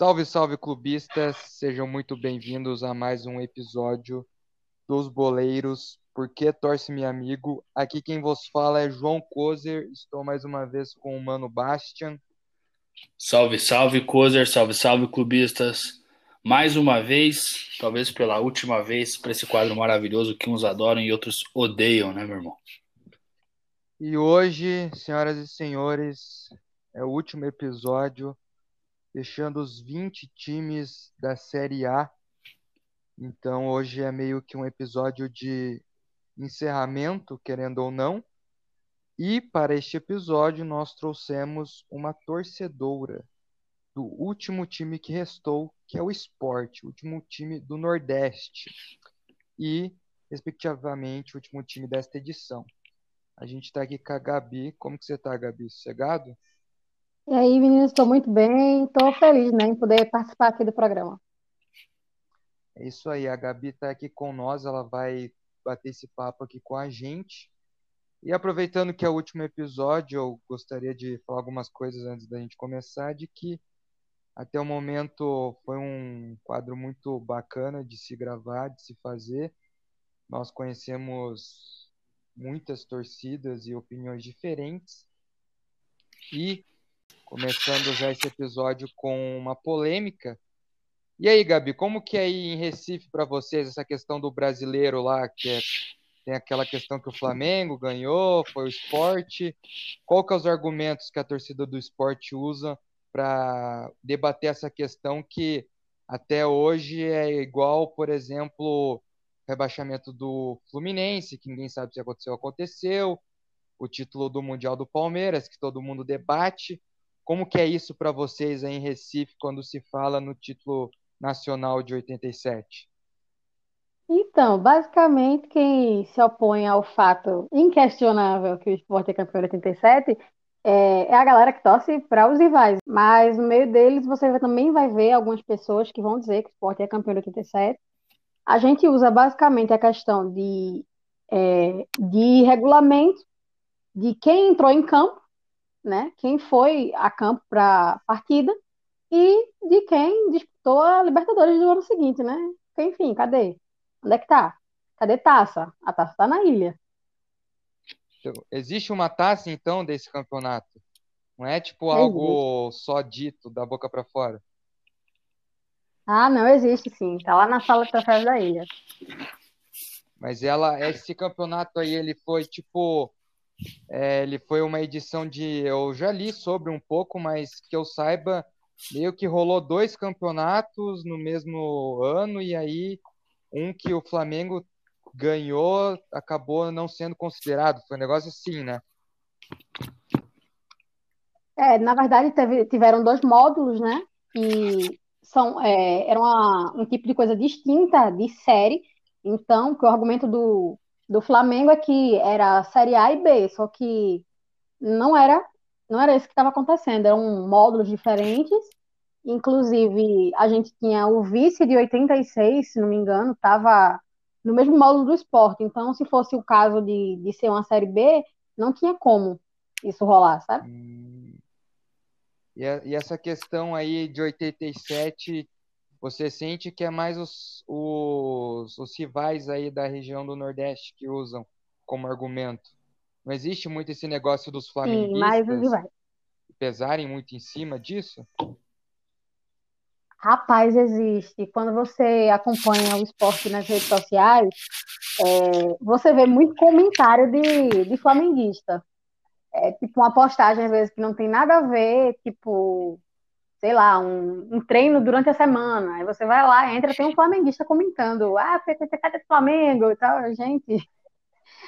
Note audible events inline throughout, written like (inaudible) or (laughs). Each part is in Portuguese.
Salve, salve, clubistas! Sejam muito bem-vindos a mais um episódio dos Boleiros. Porque torce meu amigo? Aqui quem vos fala é João Kozer. Estou mais uma vez com o Mano Bastian. Salve, salve, Kozer. Salve, salve, clubistas. Mais uma vez, talvez pela última vez, para esse quadro maravilhoso que uns adoram e outros odeiam, né, meu irmão? E hoje, senhoras e senhores, é o último episódio, fechando os 20 times da Série A. Então, hoje é meio que um episódio de encerramento, querendo ou não. E para este episódio, nós trouxemos uma torcedora do último time que restou, que é o Sport, o último time do Nordeste. E, respectivamente, o último time desta edição. A gente está aqui com a Gabi. Como que você está, Gabi? Sossegado? E aí, meninos, estou muito bem, estou feliz né, em poder participar aqui do programa. É isso aí, a Gabi está aqui com nós, ela vai bater esse papo aqui com a gente. E aproveitando que é o último episódio, eu gostaria de falar algumas coisas antes da gente começar, de que até o momento foi um quadro muito bacana de se gravar, de se fazer. Nós conhecemos muitas torcidas e opiniões diferentes. E começando já esse episódio com uma polêmica. E aí, Gabi, como que é aí em Recife para vocês essa questão do brasileiro lá, que é, tem aquela questão que o Flamengo ganhou, foi o esporte. Qual que é os argumentos que a torcida do esporte usa para debater essa questão que até hoje é igual, por exemplo, rebaixamento do Fluminense, que ninguém sabe se aconteceu, aconteceu, o título do Mundial do Palmeiras, que todo mundo debate. Como que é isso para vocês aí em Recife quando se fala no título nacional de 87? Então, basicamente, quem se opõe ao fato inquestionável que o esporte é campeão de 87 é, é a galera que torce para os rivais. Mas no meio deles você também vai ver algumas pessoas que vão dizer que o esporte é campeão de 87 a gente usa basicamente a questão de, é, de regulamento de quem entrou em campo, né? Quem foi a campo para a partida e de quem disputou a Libertadores do ano seguinte, né? Enfim, cadê? Onde é que tá? Cadê taça? A taça tá na ilha. Existe uma taça então desse campeonato? Não é tipo algo só dito da boca para fora? Ah, não existe sim. Tá lá na sala de troféus da ilha. Mas ela, esse campeonato aí, ele foi tipo. É, ele foi uma edição de. Eu já li sobre um pouco, mas que eu saiba, meio que rolou dois campeonatos no mesmo ano, e aí um que o Flamengo ganhou acabou não sendo considerado. Foi um negócio assim, né? É, na verdade, teve, tiveram dois módulos, né? E são, é, era uma, um tipo de coisa distinta de série. Então, que o argumento do, do Flamengo é que era série A e B, só que não era, não era isso que estava acontecendo, eram módulos diferentes. Inclusive, a gente tinha o vice de 86, se não me engano, estava no mesmo módulo do esporte. Então, se fosse o caso de, de ser uma série B, não tinha como isso rolar, sabe? Hum. E, e essa questão aí de 87, você sente que é mais os, os, os rivais aí da região do Nordeste que usam como argumento? Não existe muito esse negócio dos flamenguistas Sim, mais os rivais. pesarem muito em cima disso? Rapaz, existe. Quando você acompanha o esporte nas redes sociais, é, você vê muito comentário de, de flamenguista é, tipo uma postagem às vezes que não tem nada a ver, tipo, sei lá, um, um treino durante a semana. Aí você vai lá, entra, tem um flamenguista comentando, ah, PTT do Flamengo e tal, gente.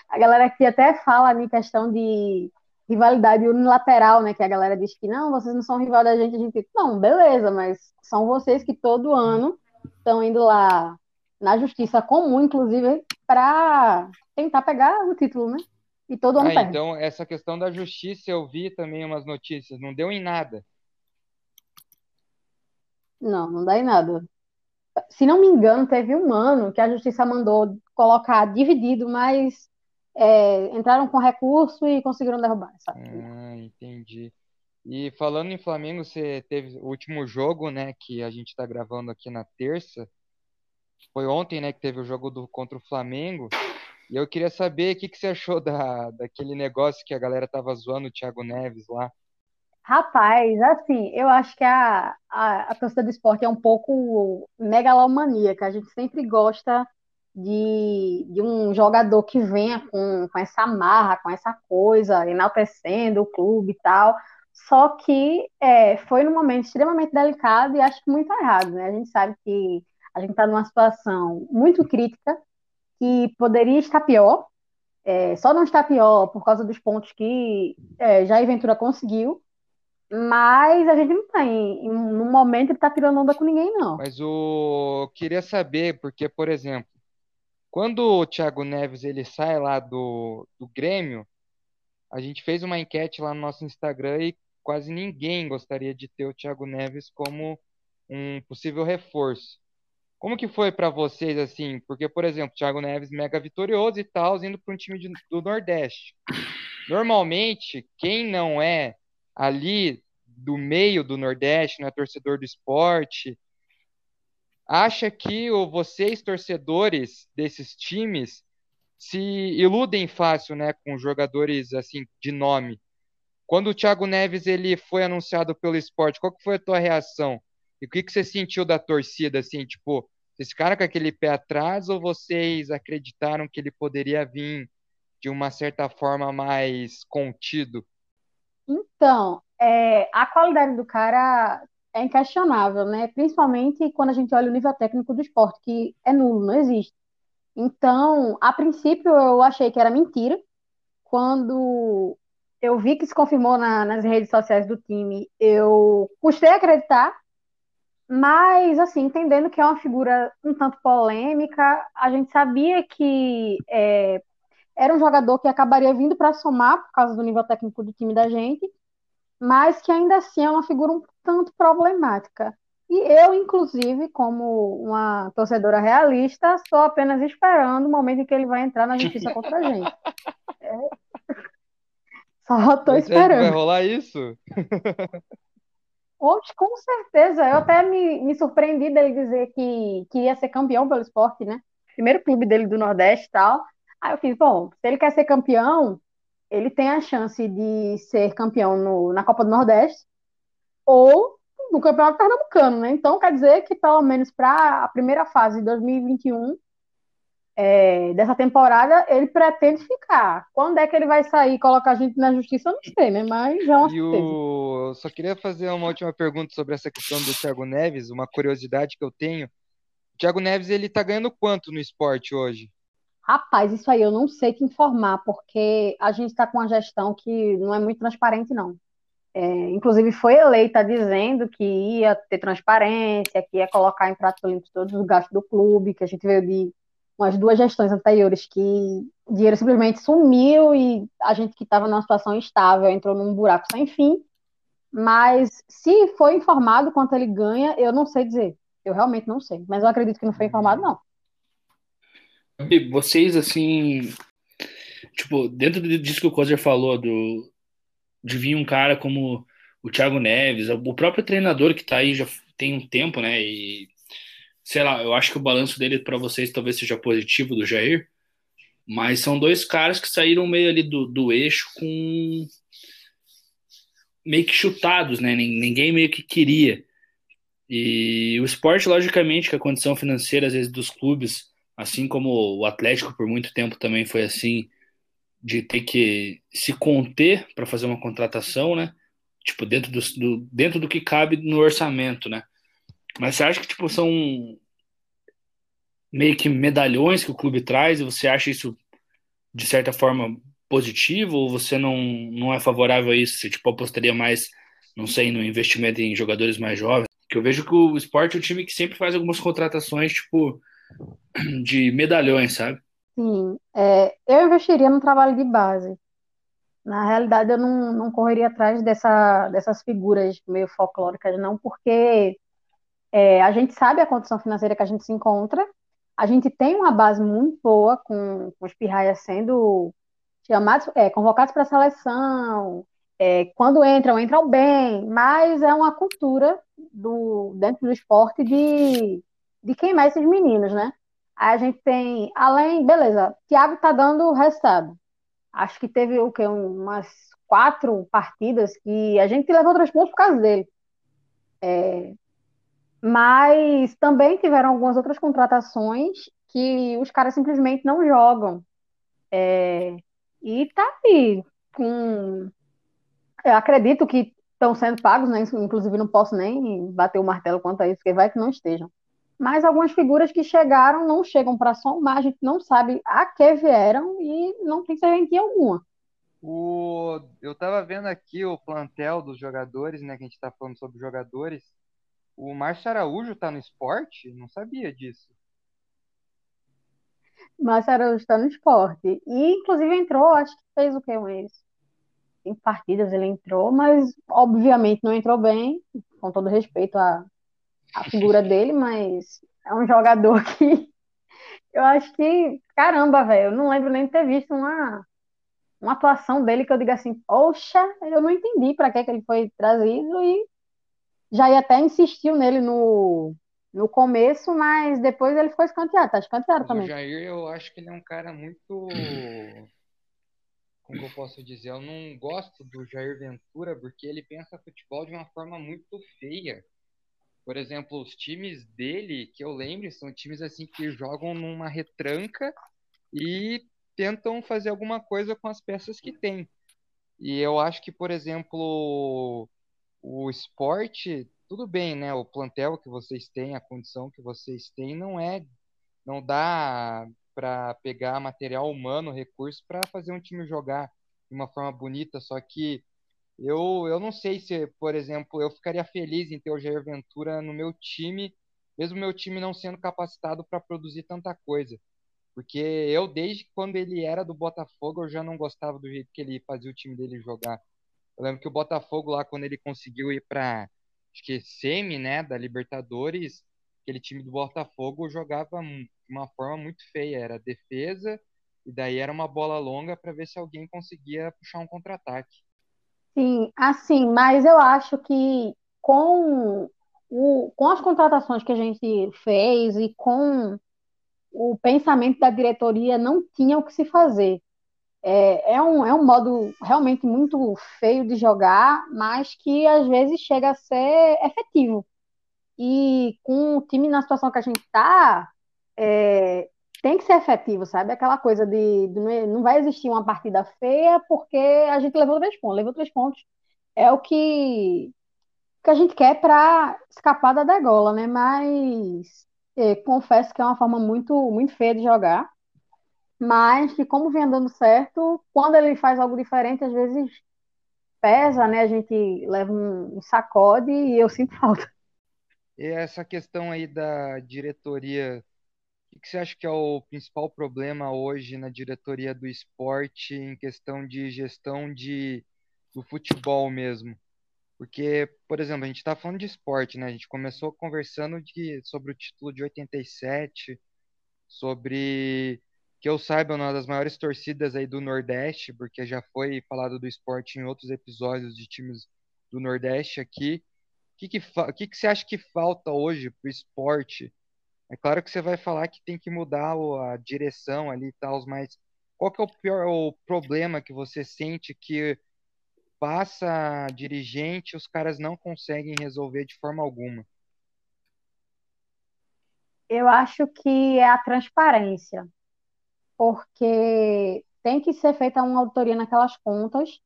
A galera aqui até fala em questão de rivalidade unilateral, né? Que a galera diz que não, vocês não são rival da gente, a gente, não, beleza, mas são vocês que todo ano estão indo lá na justiça comum, inclusive, para tentar pegar o título, né? E todo ano ah, perde. Então, essa questão da justiça, eu vi também umas notícias, não deu em nada. Não, não dá em nada. Se não me engano, teve um ano que a justiça mandou colocar dividido, mas é, entraram com recurso e conseguiram derrubar, sabe? Ah, entendi. E falando em Flamengo, você teve o último jogo, né, que a gente está gravando aqui na terça. Foi ontem, né, que teve o jogo do, contra o Flamengo. E eu queria saber o que, que você achou da, daquele negócio que a galera tava zoando o Thiago Neves lá. Rapaz, assim, eu acho que a, a, a torcida do esporte é um pouco megalomaníaca. A gente sempre gosta de, de um jogador que venha com, com essa marra, com essa coisa, enaltecendo o clube e tal. Só que é, foi num momento extremamente delicado e acho que muito errado, né? A gente sabe que a gente está numa situação muito crítica, que poderia estar pior, é, só não está pior por causa dos pontos que é, Jair Ventura conseguiu, mas a gente não tem, no momento ele está tirando onda com ninguém, não. Mas o queria saber, porque, por exemplo, quando o Thiago Neves ele sai lá do, do Grêmio, a gente fez uma enquete lá no nosso Instagram e quase ninguém gostaria de ter o Thiago Neves como um possível reforço. Como que foi para vocês assim? Porque, por exemplo, Thiago Neves mega vitorioso e tal, indo para um time de, do Nordeste. Normalmente, quem não é ali do meio do Nordeste, não é torcedor do esporte, acha que vocês, torcedores desses times, se iludem fácil, né, com jogadores assim de nome. Quando o Thiago Neves ele foi anunciado pelo esporte, qual que foi a tua reação? E o que, que você sentiu da torcida, assim, tipo, vocês ficaram com aquele pé atrás ou vocês acreditaram que ele poderia vir de uma certa forma mais contido? Então, é, a qualidade do cara é inquestionável, né? Principalmente quando a gente olha o nível técnico do esporte, que é nulo, não existe. Então, a princípio, eu achei que era mentira. Quando eu vi que se confirmou na, nas redes sociais do time, eu custei acreditar, mas, assim, entendendo que é uma figura um tanto polêmica, a gente sabia que é, era um jogador que acabaria vindo para somar por causa do nível técnico do time da gente, mas que ainda assim é uma figura um tanto problemática. E eu, inclusive, como uma torcedora realista, estou apenas esperando o momento em que ele vai entrar na justiça (laughs) contra a gente. É... Só estou esperando. Vai rolar isso? Oxe, com certeza. Eu até me, me surpreendi dele dizer que queria ser campeão pelo esporte, né? Primeiro clube dele do Nordeste e tal. Aí eu fiz, bom, se ele quer ser campeão, ele tem a chance de ser campeão no, na Copa do Nordeste ou no Campeonato Pernambucano, né? Então quer dizer que pelo menos para a primeira fase de 2021 é, dessa temporada ele pretende ficar. Quando é que ele vai sair e colocar a gente na justiça, eu não sei, né? Mas é uma e o... Eu só queria fazer uma última pergunta sobre essa questão do Thiago Neves, uma curiosidade que eu tenho. O Thiago Neves ele tá ganhando quanto no esporte hoje? Rapaz, isso aí eu não sei te informar, porque a gente está com uma gestão que não é muito transparente, não. É, inclusive, foi eleita dizendo que ia ter transparência, que ia colocar em prato limpo todos os gastos do clube, que a gente veio de umas duas gestões anteriores que o dinheiro simplesmente sumiu e a gente que estava numa situação estável entrou num buraco sem fim. Mas se foi informado quanto ele ganha, eu não sei dizer. Eu realmente não sei. Mas eu acredito que não foi informado, não. Vocês, assim, tipo, dentro disso que o Kozer falou, do, de vir um cara como o Thiago Neves, o próprio treinador que tá aí já tem um tempo, né? E sei lá, eu acho que o balanço dele para vocês talvez seja positivo do Jair, mas são dois caras que saíram meio ali do, do eixo com meio que chutados, né? Ninguém meio que queria. E o esporte, logicamente, que a condição financeira às vezes dos clubes assim como o Atlético por muito tempo também foi assim, de ter que se conter para fazer uma contratação, né? Tipo, dentro do, do, dentro do que cabe no orçamento, né? Mas você acha que tipo, são meio que medalhões que o clube traz e você acha isso de certa forma positivo ou você não, não é favorável a isso? Você tipo, apostaria mais, não sei, no investimento em jogadores mais jovens? Que eu vejo que o esporte é um time que sempre faz algumas contratações, tipo, de medalhões, sabe? Sim, é, eu investiria no trabalho de base. Na realidade, eu não, não correria atrás dessa, dessas figuras meio folclóricas, não, porque é, a gente sabe a condição financeira que a gente se encontra, a gente tem uma base muito boa com, com os pirraias sendo chamados, é, convocados para a seleção, É, quando entram, entram bem, mas é uma cultura do, dentro do esporte de, de queimar esses meninos, né? Aí a gente tem, além, beleza, Thiago tá dando resultado. Acho que teve o quê? Umas quatro partidas que a gente levou três pontos por causa dele. É, mas também tiveram algumas outras contratações que os caras simplesmente não jogam. É, e tá aí com. Eu acredito que estão sendo pagos, né? Inclusive não posso nem bater o martelo quanto a isso, porque vai que não estejam. Mas algumas figuras que chegaram não chegam para somar, a gente não sabe a que vieram e não tem serventia alguma. O, eu estava vendo aqui o plantel dos jogadores, né? Que a gente está falando sobre jogadores. O Márcio Araújo está no esporte? Não sabia disso. Márcio Araújo está no esporte. E, inclusive, entrou, acho que fez o que um ex? Em partidas ele entrou, mas obviamente não entrou bem, com todo respeito à, à figura dele, mas é um jogador (laughs) que eu acho que, caramba, velho, eu não lembro nem de ter visto uma, uma atuação dele que eu diga assim, poxa, eu não entendi para que, que ele foi trazido e já ia até insistiu nele no, no começo, mas depois ele ficou escanteado, tá escanteado também. O Jair, eu acho que ele é um cara muito. Como eu posso dizer? Eu não gosto do Jair Ventura porque ele pensa futebol de uma forma muito feia. Por exemplo, os times dele, que eu lembro, são times assim que jogam numa retranca e tentam fazer alguma coisa com as peças que tem. E eu acho que, por exemplo, o esporte, tudo bem, né? O plantel que vocês têm, a condição que vocês têm, não é, não dá para pegar material humano, recurso para fazer um time jogar de uma forma bonita. Só que eu, eu não sei se, por exemplo, eu ficaria feliz em ter o Jair Ventura no meu time, mesmo meu time não sendo capacitado para produzir tanta coisa. Porque eu, desde quando ele era do Botafogo, eu já não gostava do jeito que ele fazia o time dele jogar. Eu lembro que o Botafogo lá, quando ele conseguiu ir para acho que semi, né, da Libertadores, aquele time do Botafogo jogava de uma forma muito feia, era defesa e daí era uma bola longa para ver se alguém conseguia puxar um contra-ataque. Sim, assim, mas eu acho que com o, com as contratações que a gente fez e com o pensamento da diretoria não tinha o que se fazer. É, é, um, é um modo realmente muito feio de jogar, mas que às vezes chega a ser efetivo. E com o time na situação que a gente está, é, tem que ser efetivo, sabe? Aquela coisa de, de, não vai existir uma partida feia porque a gente levou três pontos. Levou três pontos. É o que, que a gente quer para escapar da degola, né? Mas é, confesso que é uma forma muito, muito feia de jogar, mas que como vem andando certo, quando ele faz algo diferente, às vezes pesa, né? A gente leva um, um sacode e eu sinto (laughs) falta. E essa questão aí da diretoria, o que você acha que é o principal problema hoje na diretoria do esporte em questão de gestão de, do futebol mesmo? Porque, por exemplo, a gente está falando de esporte, né? A gente começou conversando de, sobre o título de 87, sobre, que eu saiba, uma das maiores torcidas aí do Nordeste, porque já foi falado do esporte em outros episódios de times do Nordeste aqui. O que, que, que, que você acha que falta hoje para o esporte? É claro que você vai falar que tem que mudar a direção ali e tal, mas qual que é o pior o problema que você sente que passa dirigente, os caras não conseguem resolver de forma alguma? Eu acho que é a transparência, porque tem que ser feita uma auditoria naquelas contas.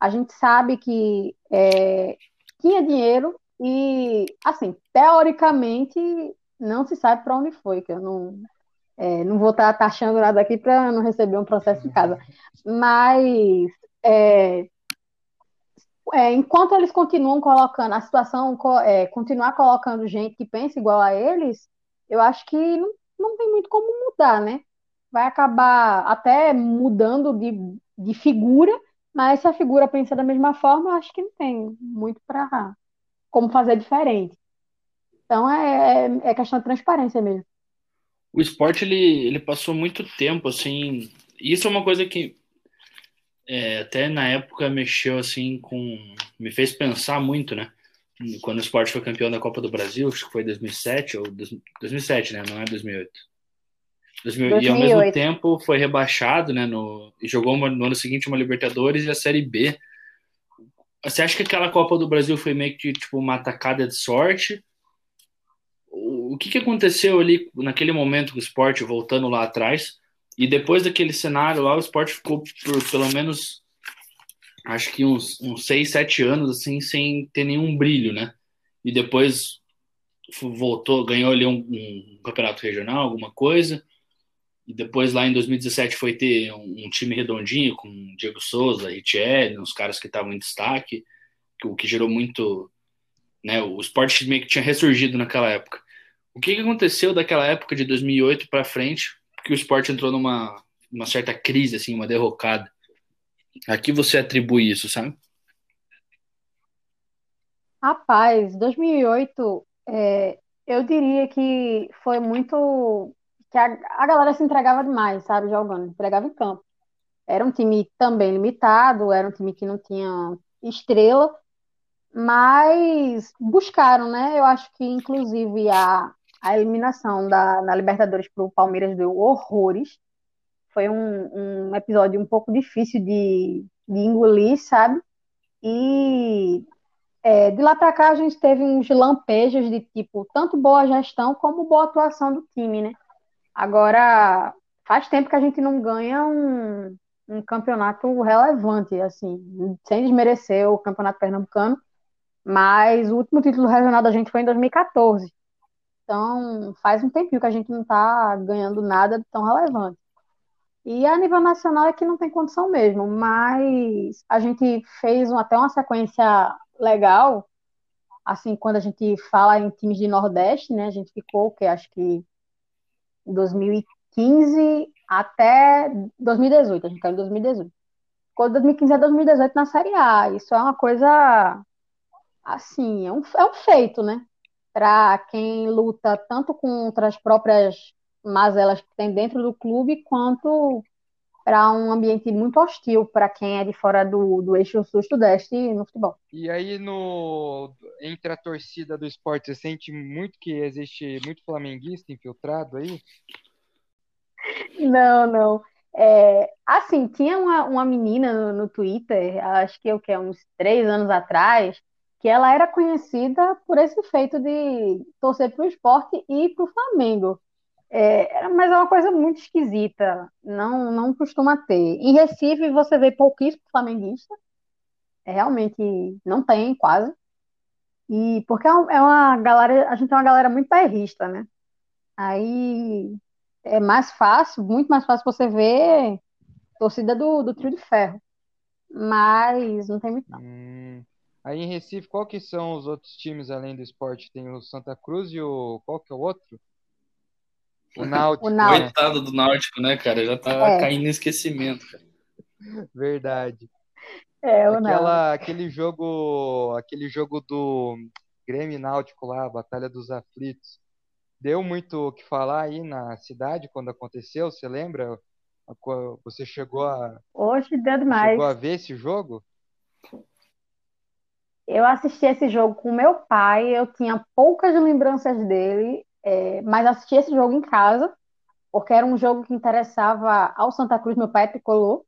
A gente sabe que é, tinha dinheiro e, assim, teoricamente, não se sabe para onde foi, que eu não, é, não vou estar taxando nada aqui para não receber um processo em casa. Mas é, é, enquanto eles continuam colocando a situação, é, continuar colocando gente que pensa igual a eles, eu acho que não, não tem muito como mudar, né? Vai acabar até mudando de, de figura, mas se a figura pensa da mesma forma, eu acho que não tem muito para como fazer diferente. Então é, é, é, questão de transparência mesmo. O esporte ele, ele passou muito tempo assim. Isso é uma coisa que é, até na época mexeu assim com. Me fez pensar muito, né? Quando o esporte foi campeão da Copa do Brasil, acho que foi 2007 ou 2007, né? Não é 2008. 2000, E ao mesmo tempo foi rebaixado, né? No, e jogou uma, no ano seguinte uma Libertadores e a Série B. Você acha que aquela Copa do Brasil foi meio que tipo uma atacada de sorte? O, que, que aconteceu ali naquele momento com o esporte voltando lá atrás? E depois daquele cenário lá, o esporte ficou por pelo menos acho que uns, uns 6, 7 anos assim, sem ter nenhum brilho, né? E depois voltou, ganhou ali um, um campeonato regional, alguma coisa e depois lá em 2017 foi ter um, um time redondinho com Diego Souza, Richelli, uns caras que estavam em destaque, o que gerou muito. Né, o esporte meio que tinha ressurgido naquela época. O que, que aconteceu daquela época de 2008 para frente que o esporte entrou numa uma certa crise, assim, uma derrocada? A que você atribui isso, sabe? Rapaz, 2008, é, eu diria que foi muito que a, a galera se entregava demais, sabe, jogando, entregava em campo. Era um time também limitado, era um time que não tinha estrela, mas buscaram, né? Eu acho que, inclusive, a, a eliminação da, na Libertadores para o Palmeiras deu horrores. Foi um, um episódio um pouco difícil de, de engolir, sabe? E é, de lá para cá a gente teve uns lampejos de tipo, tanto boa gestão como boa atuação do time, né? Agora, faz tempo que a gente não ganha um, um campeonato relevante, assim, sem desmerecer o campeonato pernambucano, mas o último título regional da gente foi em 2014. Então, faz um tempinho que a gente não está ganhando nada tão relevante. E a nível nacional é que não tem condição mesmo, mas a gente fez um, até uma sequência legal, assim, quando a gente fala em times de Nordeste, né, a gente ficou, que acho que 2015 até 2018, a gente caiu em 2018. Ficou de 2015 a 2018 na Série A. Isso é uma coisa, assim, é um, é um feito, né? Para quem luta tanto contra as próprias mazelas que tem dentro do clube, quanto para um ambiente muito hostil para quem é de fora do, do eixo sul-sudeste no futebol. E aí, no, entre a torcida do esporte, você sente muito que existe muito flamenguista infiltrado aí? Não, não. É, assim, tinha uma, uma menina no, no Twitter, acho que, que uns três anos atrás, que ela era conhecida por esse feito de torcer para o esporte e para o Flamengo. É, mas é uma coisa muito esquisita, não, não costuma ter. Em Recife você vê pouquíssimo flamenguista, é, realmente não tem quase. E porque é, é uma galera, a gente é uma galera muito bairrista, né? Aí é mais fácil, muito mais fácil você ver torcida do, do trio de ferro. Mas não tem muito não. Hum. Aí em Recife, qual que são os outros times além do esporte? Tem o Santa Cruz e o. Qual que é o outro? O Náutico. (laughs) o Náutico. Coitado do Náutico, né, cara? Já tá é. caindo em esquecimento, cara. Verdade. É, o Aquela, aquele jogo, aquele jogo do Grêmio Náutico lá, a Batalha dos Aflitos. Deu muito o que falar aí na cidade quando aconteceu, você lembra? Você chegou a Hoje deu demais. Chegou a ver esse jogo? Eu assisti esse jogo com meu pai, eu tinha poucas lembranças dele, é, mas assisti esse jogo em casa, porque era um jogo que interessava ao Santa Cruz, meu pai é tricolor.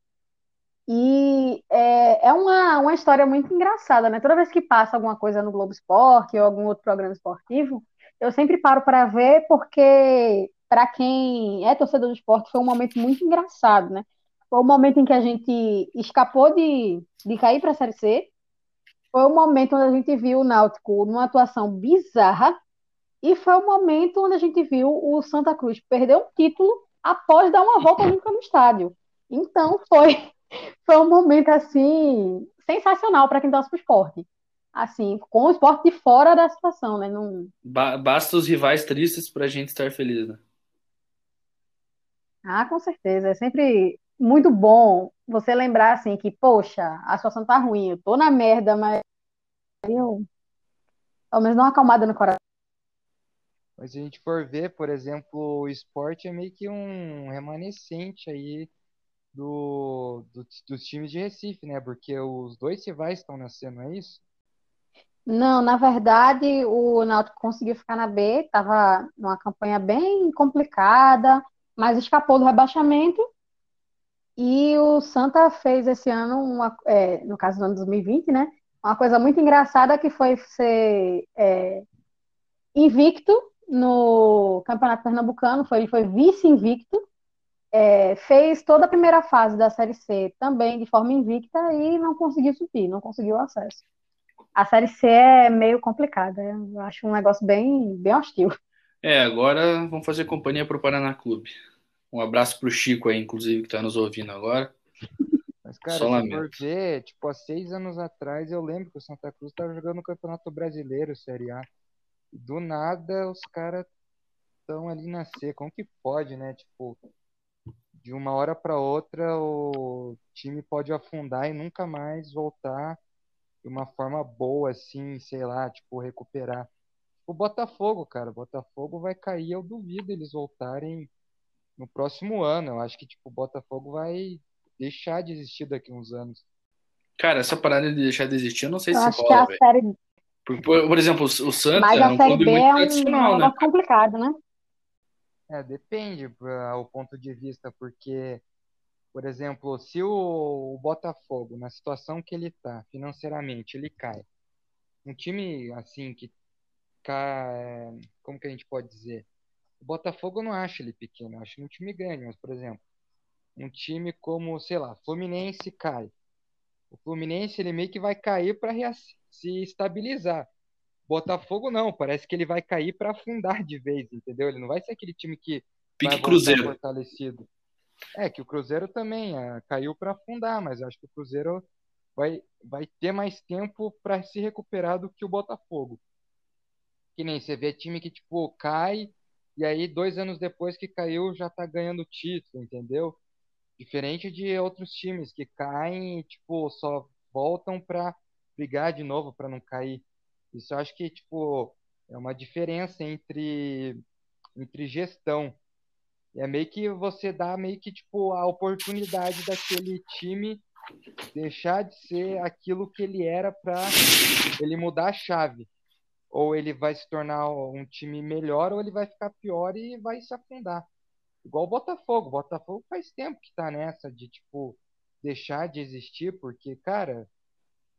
E é, é uma, uma história muito engraçada, né? Toda vez que passa alguma coisa no Globo Esporte ou algum outro programa esportivo, eu sempre paro para ver, porque para quem é torcedor do esporte foi um momento muito engraçado, né? Foi o momento em que a gente escapou de, de cair para a Série C, foi o momento onde a gente viu o Náutico numa atuação bizarra, e foi o momento onde a gente viu o Santa Cruz perder um título após dar uma volta olímpica no estádio. Então foi, (laughs) foi um momento assim sensacional para quem torce para o esporte. Assim, com o esporte de fora da situação, né? Não... Basta os rivais tristes para a gente estar feliz, né? Ah, com certeza. É sempre muito bom você lembrar assim que, poxa, a situação tá ruim, eu tô na merda, mas eu pelo menos dá uma acalmada no coração. Mas se a gente for ver, por exemplo, o esporte é meio que um remanescente aí do, do, dos times de Recife, né? Porque os dois rivais estão nascendo, é isso? Não, na verdade, o Náutico conseguiu ficar na B, estava numa campanha bem complicada, mas escapou do rebaixamento. E o Santa fez esse ano, uma, é, no caso do ano 2020, né? Uma coisa muito engraçada que foi ser é, invicto no Campeonato Pernambucano, foi, ele foi vice-invicto, é, fez toda a primeira fase da Série C também de forma invicta e não conseguiu subir, não conseguiu acesso. A Série C é meio complicada, eu acho um negócio bem, bem hostil. É, agora vamos fazer companhia para o Paraná Clube. Um abraço para o Chico aí, inclusive, que está nos ouvindo agora. Mas, cara, Só se for ver, tipo, há seis anos atrás, eu lembro que o Santa Cruz estava jogando no Campeonato Brasileiro, Série A. Do nada, os caras estão ali na C. Como que pode, né? Tipo, de uma hora para outra, o time pode afundar e nunca mais voltar de uma forma boa, assim, sei lá, tipo, recuperar. O Botafogo, cara, o Botafogo vai cair, eu duvido eles voltarem no próximo ano. Eu acho que, tipo, o Botafogo vai deixar de existir daqui a uns anos. Cara, essa parada de deixar de existir, eu não sei eu se acho rola, que a série... por, por, exemplo, o Santos Mas é um clube B muito é um, tradicional, né? complicado, né? É, depende o ponto de vista, porque, por exemplo, se o, o Botafogo, na situação que ele está financeiramente, ele cai, um time assim que cai, como que a gente pode dizer? O Botafogo eu não acho ele pequeno, eu acho um time grande, mas, por exemplo, um time como, sei lá, Fluminense cai. O Fluminense ele meio que vai cair para se estabilizar. Botafogo não, parece que ele vai cair para afundar de vez, entendeu? Ele não vai ser aquele time que Pique vai Cruzeiro fortalecido. É que o Cruzeiro também é, caiu para afundar, mas eu acho que o Cruzeiro vai, vai ter mais tempo para se recuperar do que o Botafogo. Que nem você vê time que tipo cai e aí dois anos depois que caiu já tá ganhando título, entendeu? Diferente de outros times que caem e tipo só voltam para brigar de novo para não cair. Isso eu acho que, tipo, é uma diferença entre, entre gestão. É meio que você dá meio que, tipo, a oportunidade daquele time deixar de ser aquilo que ele era para ele mudar a chave. Ou ele vai se tornar um time melhor, ou ele vai ficar pior e vai se afundar. Igual o Botafogo. O Botafogo faz tempo que tá nessa de, tipo, deixar de existir, porque, cara,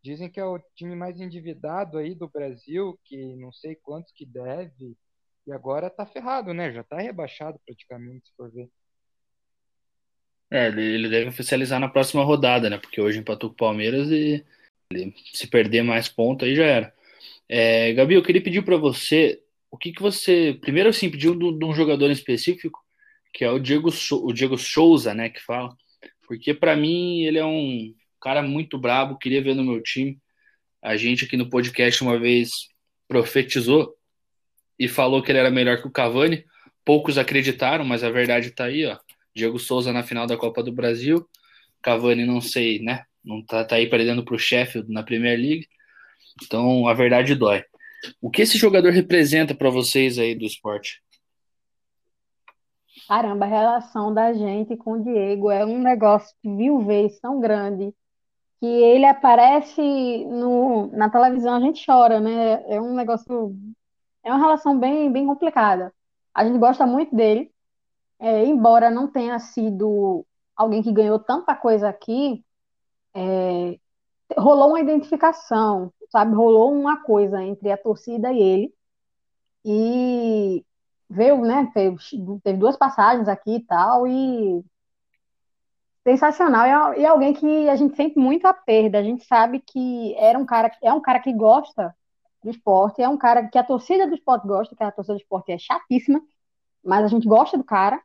Dizem que é o time mais endividado aí do Brasil, que não sei quantos que deve, e agora tá ferrado, né? Já tá rebaixado praticamente, se for ver. É, ele deve oficializar na próxima rodada, né? Porque hoje empatou com o Palmeiras e se perder mais pontos aí já era. É, Gabi, eu queria pedir para você o que, que você. Primeiro, assim, pediu de, um jogador em específico, que é o Diego, o Diego Souza, né? Que fala. Porque para mim ele é um, cara muito brabo, queria ver no meu time. A gente aqui no podcast uma vez profetizou e falou que ele era melhor que o Cavani. Poucos acreditaram, mas a verdade está aí, ó. Diego Souza na final da Copa do Brasil. Cavani, não sei, né? Não tá, tá aí perdendo para o Sheffield na Premier League. Então a verdade dói. O que esse jogador representa para vocês aí do esporte? Caramba, a relação da gente com o Diego é um negócio mil vezes tão grande que ele aparece no, na televisão, a gente chora, né? É um negócio, é uma relação bem, bem complicada. A gente gosta muito dele, é, embora não tenha sido alguém que ganhou tanta coisa aqui, é, rolou uma identificação, sabe? Rolou uma coisa entre a torcida e ele. E veio, né? Teve, duas passagens aqui e tal, e sensacional e é alguém que a gente sente muito a perda. A gente sabe que era um cara, é um cara que gosta do esporte, é um cara que a torcida do esporte gosta, que a torcida do esporte é chatíssima, mas a gente gosta do cara.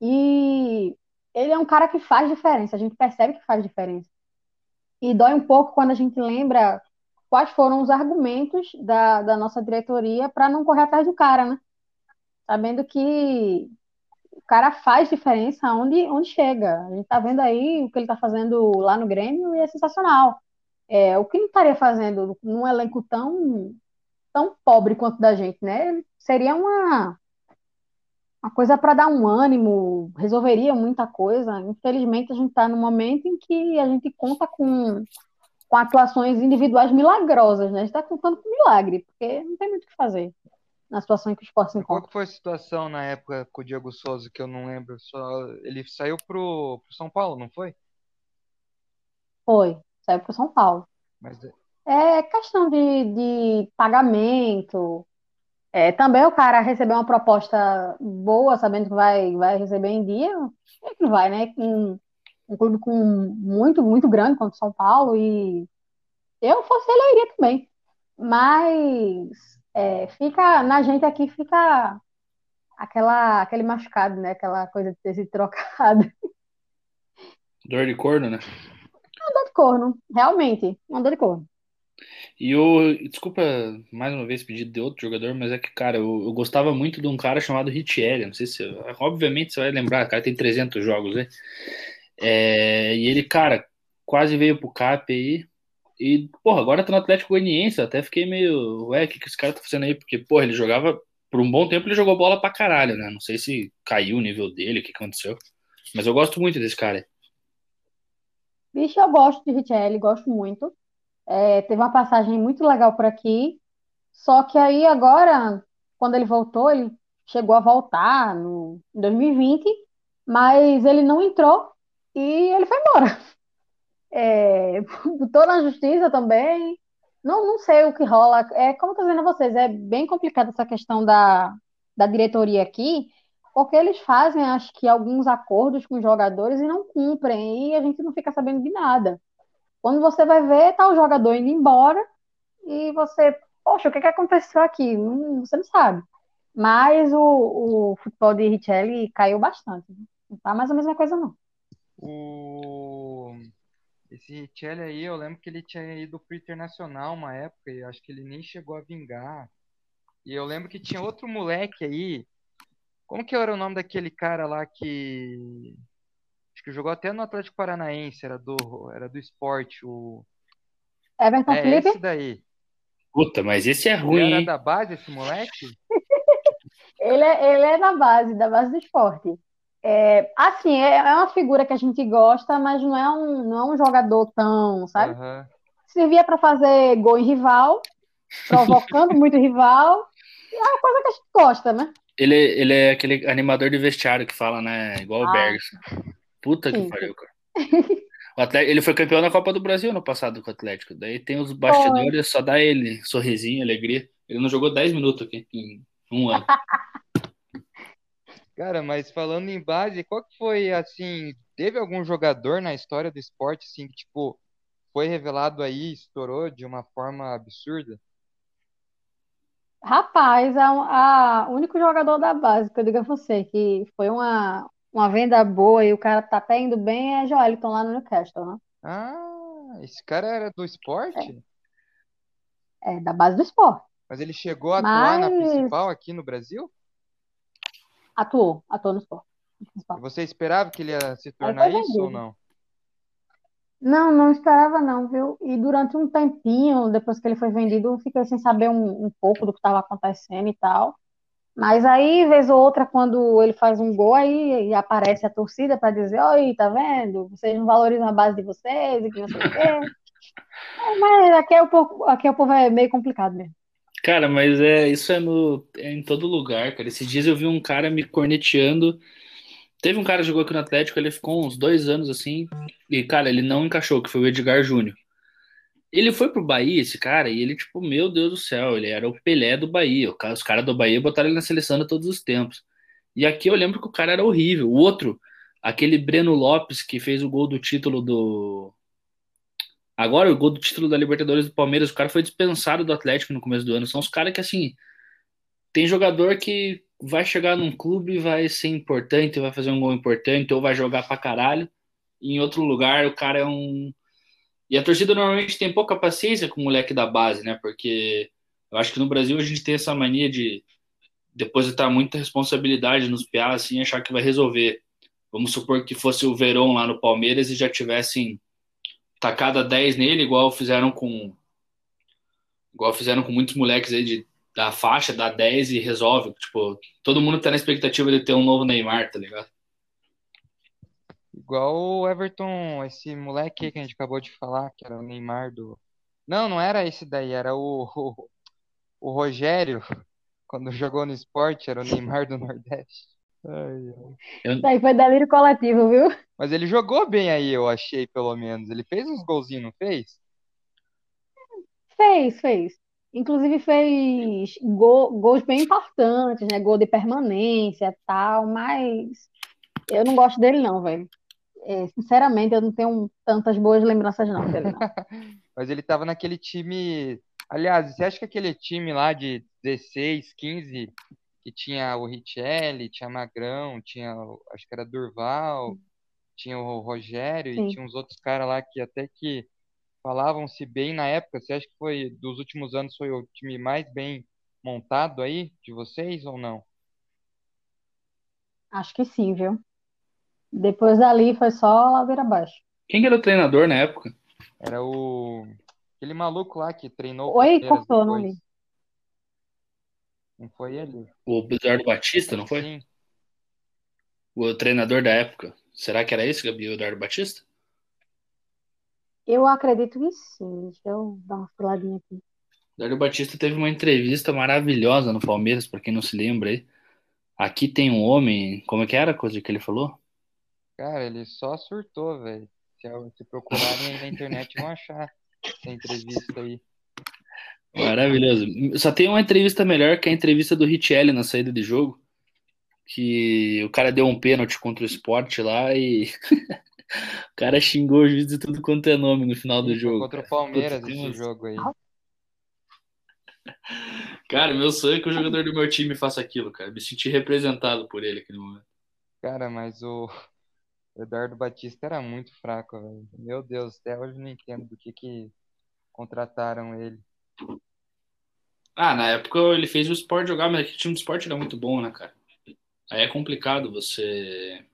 E ele é um cara que faz diferença, a gente percebe que faz diferença. E dói um pouco quando a gente lembra quais foram os argumentos da, da nossa diretoria para não correr atrás do cara, né? Sabendo que cara faz diferença onde, onde chega. A gente tá vendo aí o que ele tá fazendo lá no Grêmio e é sensacional. É, o que ele estaria fazendo num elenco tão, tão pobre quanto da gente, né? Seria uma, uma coisa para dar um ânimo, resolveria muita coisa. Infelizmente, a gente está no momento em que a gente conta com, com atuações individuais milagrosas, né? A gente está contando com milagre, porque não tem muito o que fazer na situação em que o esporte se encontra. Qual foi a situação na época com o Diego Souza, que eu não lembro? Só... Ele saiu pro, pro São Paulo, não foi? Foi, saiu pro São Paulo. Mas... É questão de, de pagamento. É, também o cara recebeu uma proposta boa, sabendo que vai, vai receber em dia, é que vai, né? Um clube com muito, muito grande quanto São Paulo, e eu fosse ele, eu iria também. Mas é, fica na gente aqui fica aquela aquele machucado, né? Aquela coisa de ter se trocado. (laughs) Dor de corno, né? Uma dor de corno, realmente, uma dor de corno. E eu, desculpa mais uma vez pedir de outro jogador, mas é que, cara, eu, eu gostava muito de um cara chamado Richelli, não sei se, obviamente você vai lembrar, o cara tem 300 jogos, né? É, e ele, cara, quase veio pro CAP aí, e, porra, agora tá no Atlético Goianiense, até fiquei meio, ué, o que, que esse cara tá fazendo aí? Porque, porra, ele jogava, por um bom tempo ele jogou bola pra caralho, né? Não sei se caiu o nível dele, o que aconteceu. Mas eu gosto muito desse cara. Bicho, eu gosto de Richelli, gosto muito. É, teve uma passagem muito legal por aqui. Só que aí agora, quando ele voltou, ele chegou a voltar no, em 2020, mas ele não entrou e ele foi embora é, (laughs) estou na justiça também. Não, não sei o que rola. É, como estou dizendo a vocês, é bem complicada essa questão da, da diretoria aqui, porque eles fazem, acho que, alguns acordos com os jogadores e não cumprem, e a gente não fica sabendo de nada. Quando você vai ver, tá o jogador indo embora e você, poxa, o que, que aconteceu aqui? Não, você não sabe. Mas o, o futebol de Richelli caiu bastante. Não tá mais a mesma coisa, não. O... Esse Richelli aí, eu lembro que ele tinha ido pro Internacional uma época e acho que ele nem chegou a vingar. E eu lembro que tinha outro moleque aí. Como que era o nome daquele cara lá que. Acho que jogou até no Atlético Paranaense, era do, era do esporte, o. Everton é, Felipe? esse daí. Puta, mas esse é ruim. Ele era da base, esse moleque? (laughs) ele, é, ele é da base, da base do esporte. É, assim, é, é, uma figura que a gente gosta, mas não é um, não é um jogador tão, sabe? Uhum. Servia para fazer gol em rival, provocando (laughs) muito rival, é uma coisa que a gente gosta, né? Ele, ele é aquele animador de vestiário que fala, né? Igual ah. o Bergson. Puta Sim. que pariu, cara. (laughs) Atlético, ele foi campeão da Copa do Brasil no passado com o Atlético. Daí tem os bastidores, só dá ele sorrisinho, alegria. Ele não jogou 10 minutos aqui em um ano. (laughs) Cara, mas falando em base, qual que foi, assim, teve algum jogador na história do esporte, assim, que, tipo, foi revelado aí, estourou de uma forma absurda? Rapaz, a, a único jogador da base que eu digo a você, que foi uma, uma venda boa e o cara tá até indo bem, é Joelton lá no Newcastle, né? Ah, esse cara era do esporte? É, é da base do esporte. Mas ele chegou a atuar na principal aqui no Brasil? Atuou, atuou no esporte. Você esperava que ele ia se tornar isso ou não? Não, não esperava não, viu? E durante um tempinho, depois que ele foi vendido, eu fiquei sem saber um, um pouco do que estava acontecendo e tal. Mas aí, vez ou outra, quando ele faz um gol, aí aparece a torcida para dizer, oi, tá vendo? Vocês não valorizam a base de vocês e que não sei o quê. (laughs) É, mas aqui, é o povo, aqui é o povo é meio complicado mesmo. Cara, mas é isso é, no, é em todo lugar, cara. Esses dias eu vi um cara me corneteando. Teve um cara que jogou aqui no Atlético, ele ficou uns dois anos assim, e, cara, ele não encaixou, que foi o Edgar Júnior. Ele foi pro Bahia, esse cara, e ele, tipo, meu Deus do céu, ele era o Pelé do Bahia. Os caras do Bahia botaram ele na seleção de todos os tempos. E aqui eu lembro que o cara era horrível. O outro, aquele Breno Lopes, que fez o gol do título do, Agora, o gol do título da Libertadores do Palmeiras, o cara foi dispensado do Atlético no começo do ano. São os caras que, assim, tem jogador que vai chegar num clube vai ser importante, vai fazer um gol importante, ou vai jogar pra caralho. E em outro lugar, o cara é um. E a torcida normalmente tem pouca paciência com o moleque da base, né? Porque eu acho que no Brasil a gente tem essa mania de depositar muita responsabilidade nos PA, assim, achar que vai resolver. Vamos supor que fosse o Verón lá no Palmeiras e já tivessem tacada 10 nele, igual fizeram com igual fizeram com muitos moleques aí de da faixa, dá 10 e resolve. Tipo, todo mundo tá na expectativa de ter um novo Neymar, tá ligado? Igual o Everton, esse moleque que a gente acabou de falar, que era o Neymar do. Não, não era esse daí, era o, o, o Rogério, quando jogou no esporte, era o Neymar do Nordeste. Ai. Isso aí foi delírio coletivo, viu? Mas ele jogou bem aí, eu achei, pelo menos. Ele fez uns golzinhos, não fez? Fez, fez. Inclusive fez gol, gols bem importantes, né? Gol de permanência e tal, mas eu não gosto dele não, velho. É, sinceramente, eu não tenho tantas boas lembranças não dele, não. (laughs) Mas ele tava naquele time. Aliás, você acha que aquele time lá de 16, 15, que tinha o Richelli, tinha Magrão, tinha, o- acho que era Durval, tinha o Rogério e Sim. tinha uns outros caras lá que até que falavam-se bem na época. Você acha que foi dos últimos anos foi o time mais bem montado aí de vocês ou não? Acho que sim, viu? Depois dali foi só ladeira abaixo. Quem que era o treinador na época? Era o aquele maluco lá que treinou o Oi, cortou, não li. Não foi ele? O Eduardo Batista, não foi? Sim. O treinador da época. Será que era esse, Gabi, o Eduardo Batista? Eu acredito que sim. Deixa eu dar uma filadinha aqui. O Eduardo Batista teve uma entrevista maravilhosa no Palmeiras, pra quem não se lembra aí. Aqui tem um homem. Como é que era a coisa que ele falou? Cara, ele só surtou, velho. Se, se procurarem aí na internet vão achar essa entrevista aí. Maravilhoso. Só tem uma entrevista melhor que a entrevista do Richelli na saída de jogo. Que o cara deu um pênalti contra o esporte lá e (laughs) o cara xingou o juiz de tudo quanto é nome no final do jogo. contra o. Palmeiras tem esse jogo aí. (laughs) Cara, meu sonho é que o jogador do meu time faça aquilo, cara. Me senti representado por ele naquele momento. Cara, mas o Eduardo Batista era muito fraco, velho. Meu Deus, até hoje eu não entendo do que que contrataram ele. Ah, na época ele fez o Sport jogar, mas aquele time do Sport era muito bom, né, cara? Aí é complicado você.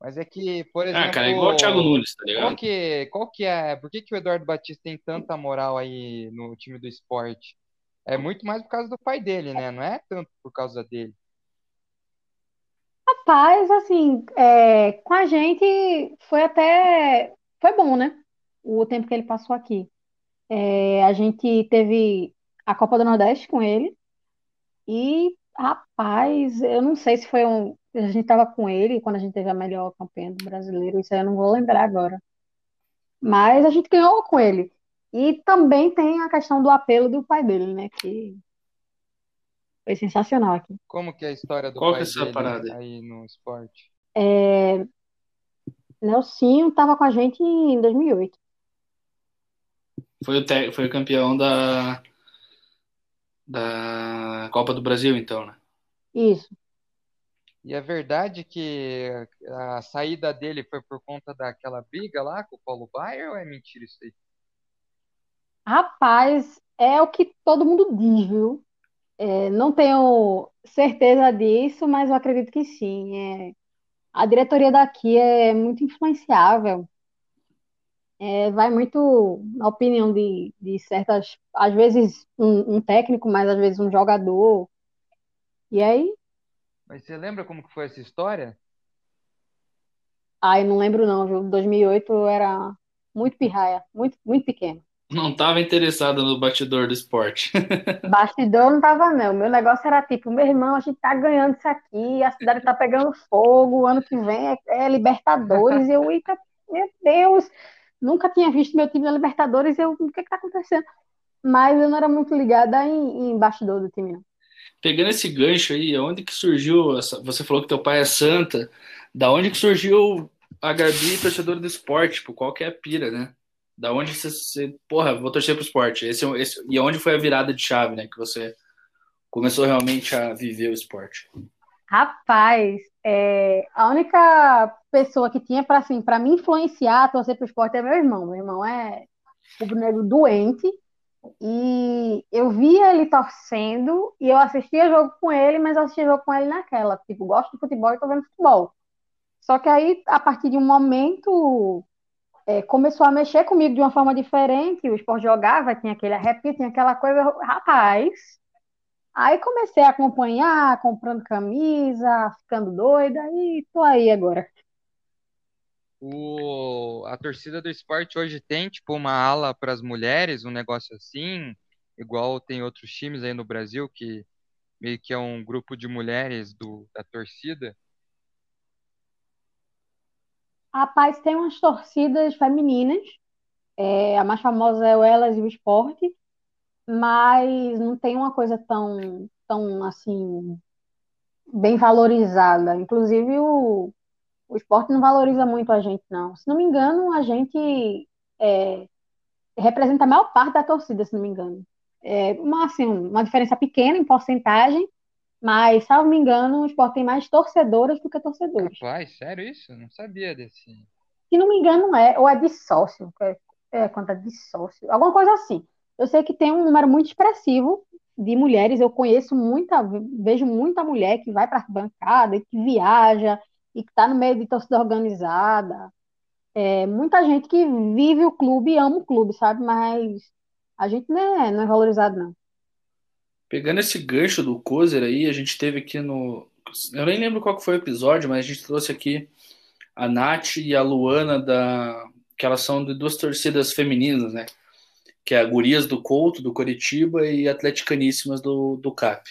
Mas é que, por exemplo, Ah, cara, é igual o Thiago Nunes, tá qual ligado? que, qual que é, por que que o Eduardo Batista tem tanta moral aí no time do esporte? É muito mais por causa do pai dele, né? Não é tanto por causa dele. Rapaz, assim, é, com a gente foi até. Foi bom, né? O tempo que ele passou aqui. É, a gente teve a Copa do Nordeste com ele. E, rapaz, eu não sei se foi um. A gente tava com ele quando a gente teve a melhor campanha do brasileiro, isso aí eu não vou lembrar agora. Mas a gente ganhou com ele. E também tem a questão do apelo do pai dele, né? Que foi sensacional aqui. Como que é a história do Qual que pai é essa dele parada aí no esporte? É, Nelsinho tava com a gente em 2008. Foi o, te... foi o campeão da... da Copa do Brasil, então, né? Isso. E é verdade que a saída dele foi por conta daquela briga lá com o Paulo Baier ou é mentira isso aí? Rapaz, é o que todo mundo diz, viu? É, não tenho certeza disso, mas eu acredito que sim. É, a diretoria daqui é muito influenciável. É, vai muito na opinião de, de certas, às vezes um, um técnico, mas às vezes um jogador. E aí, Mas você lembra como que foi essa história? ai, não lembro não, viu? 2008 eu era muito pirraia, muito, muito pequeno. Não tava interessado no batidor do esporte. (laughs) Bastidor não tava, não. Meu negócio era tipo, meu irmão, a gente tá ganhando isso aqui, a cidade tá pegando fogo, ano que vem é, é Libertadores. Eu, eita, meu Deus, nunca tinha visto meu time na Libertadores. Eu, o que que tá acontecendo? Mas eu não era muito ligada em, em bastidor do time, não. Pegando esse gancho aí, onde que surgiu essa... Você falou que teu pai é santa. Da onde que surgiu a Gabi, torcedora do esporte? Tipo, qual que é a pira, né? Da onde você, você... Porra, vou torcer pro esporte. Esse, é esse... E onde foi a virada de chave, né? Que você começou realmente a viver o esporte. Rapaz, é, a única pessoa que tinha para assim, para me influenciar a torcer pro esporte é meu irmão. Meu irmão é rubro-negro doente e eu via ele torcendo e eu assistia jogo com ele, mas eu assistia jogo com ele naquela, tipo, gosto de futebol e tô vendo futebol. Só que aí, a partir de um momento, é, começou a mexer comigo de uma forma diferente. O esporte jogava, tinha aquele arrepio, tinha aquela coisa, rapaz. Aí comecei a acompanhar, comprando camisa, ficando doida, e tô aí agora. O, a torcida do esporte hoje tem tipo uma ala para as mulheres, um negócio assim, igual tem outros times aí no Brasil que meio que é um grupo de mulheres do, da torcida. Rapaz, tem umas torcidas femininas. É, a mais famosa é o Elas e o Esporte, mas não tem uma coisa tão, tão assim, bem valorizada. Inclusive, o, o esporte não valoriza muito a gente, não. Se não me engano, a gente é, representa a maior parte da torcida, se não me engano. É uma, assim, uma diferença pequena em porcentagem, mas, salvo me engano, o esporte tem mais torcedoras do que torcedores. Rapaz, sério isso? Não sabia desse. Se não me engano, é, ou é de sócio, é, é é de sócio, alguma coisa assim. Eu sei que tem um número muito expressivo de mulheres, eu conheço muita, vejo muita mulher que vai para a bancada, que viaja, e que está no meio de torcida organizada. É, muita gente que vive o clube e ama o clube, sabe? Mas a gente não é, não é valorizado, não. Pegando esse gancho do Kozer aí, a gente teve aqui no. Eu nem lembro qual foi o episódio, mas a gente trouxe aqui a Nath e a Luana, da... que elas são de duas torcidas femininas, né? Que é a Gurias do Couto, do Coritiba, e Atleticaníssimas do, do CAP.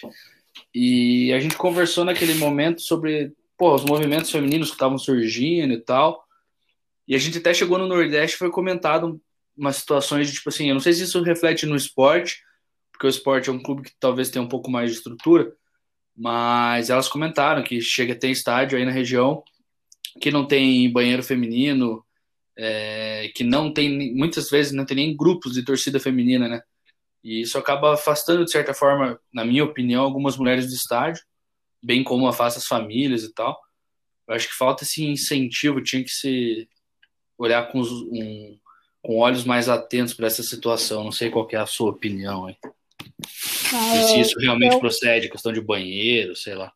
E a gente conversou naquele momento sobre pô, os movimentos femininos que estavam surgindo e tal. E a gente até chegou no Nordeste foi comentado umas situações de tipo assim, eu não sei se isso reflete no esporte, porque o esporte é um clube que talvez tenha um pouco mais de estrutura, mas elas comentaram que chega a ter estádio aí na região que não tem banheiro feminino, é, que não tem, muitas vezes não tem nem grupos de torcida feminina, né? E isso acaba afastando, de certa forma, na minha opinião, algumas mulheres do estádio, bem como afasta as famílias e tal. Eu acho que falta esse incentivo, tinha que se olhar com, os, um, com olhos mais atentos para essa situação. Não sei qual é a sua opinião aí. Ah, se isso realmente eu, procede, questão de banheiro, sei lá.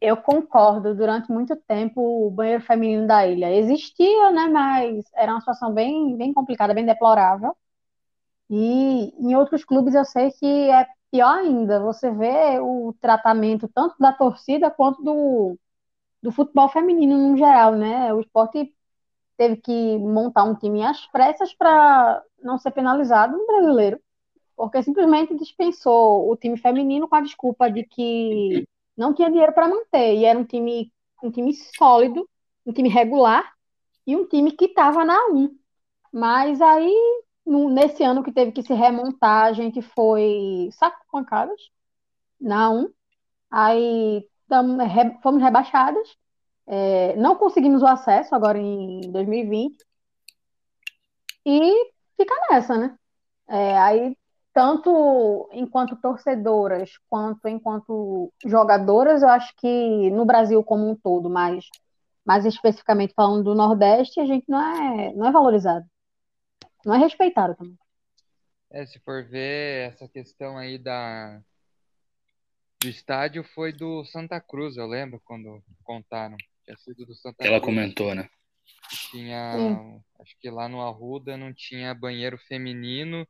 Eu concordo. Durante muito tempo, o banheiro feminino da ilha existia, né? Mas era uma situação bem, bem complicada, bem deplorável. E em outros clubes eu sei que é pior ainda. Você vê o tratamento tanto da torcida quanto do, do futebol feminino no geral, né? O esporte teve que montar um time às pressas para não ser penalizado no brasileiro porque simplesmente dispensou o time feminino com a desculpa de que não tinha dinheiro para manter. E era um time, um time sólido, um time regular e um time que estava na 1. Mas aí, nesse ano que teve que se remontar, a gente foi saco de pancadas na 1. Aí tam, re, fomos rebaixadas. É, não conseguimos o acesso agora em 2020. E fica nessa, né? É, aí tanto enquanto torcedoras quanto enquanto jogadoras, eu acho que no Brasil como um todo, mas mais especificamente falando do Nordeste, a gente não é, não é valorizado. Não é respeitado também. É, se for ver essa questão aí da do estádio foi do Santa Cruz, eu lembro quando contaram. Tinha sido do Santa Ela Cruz. comentou, né? Tinha, acho que lá no Arruda não tinha banheiro feminino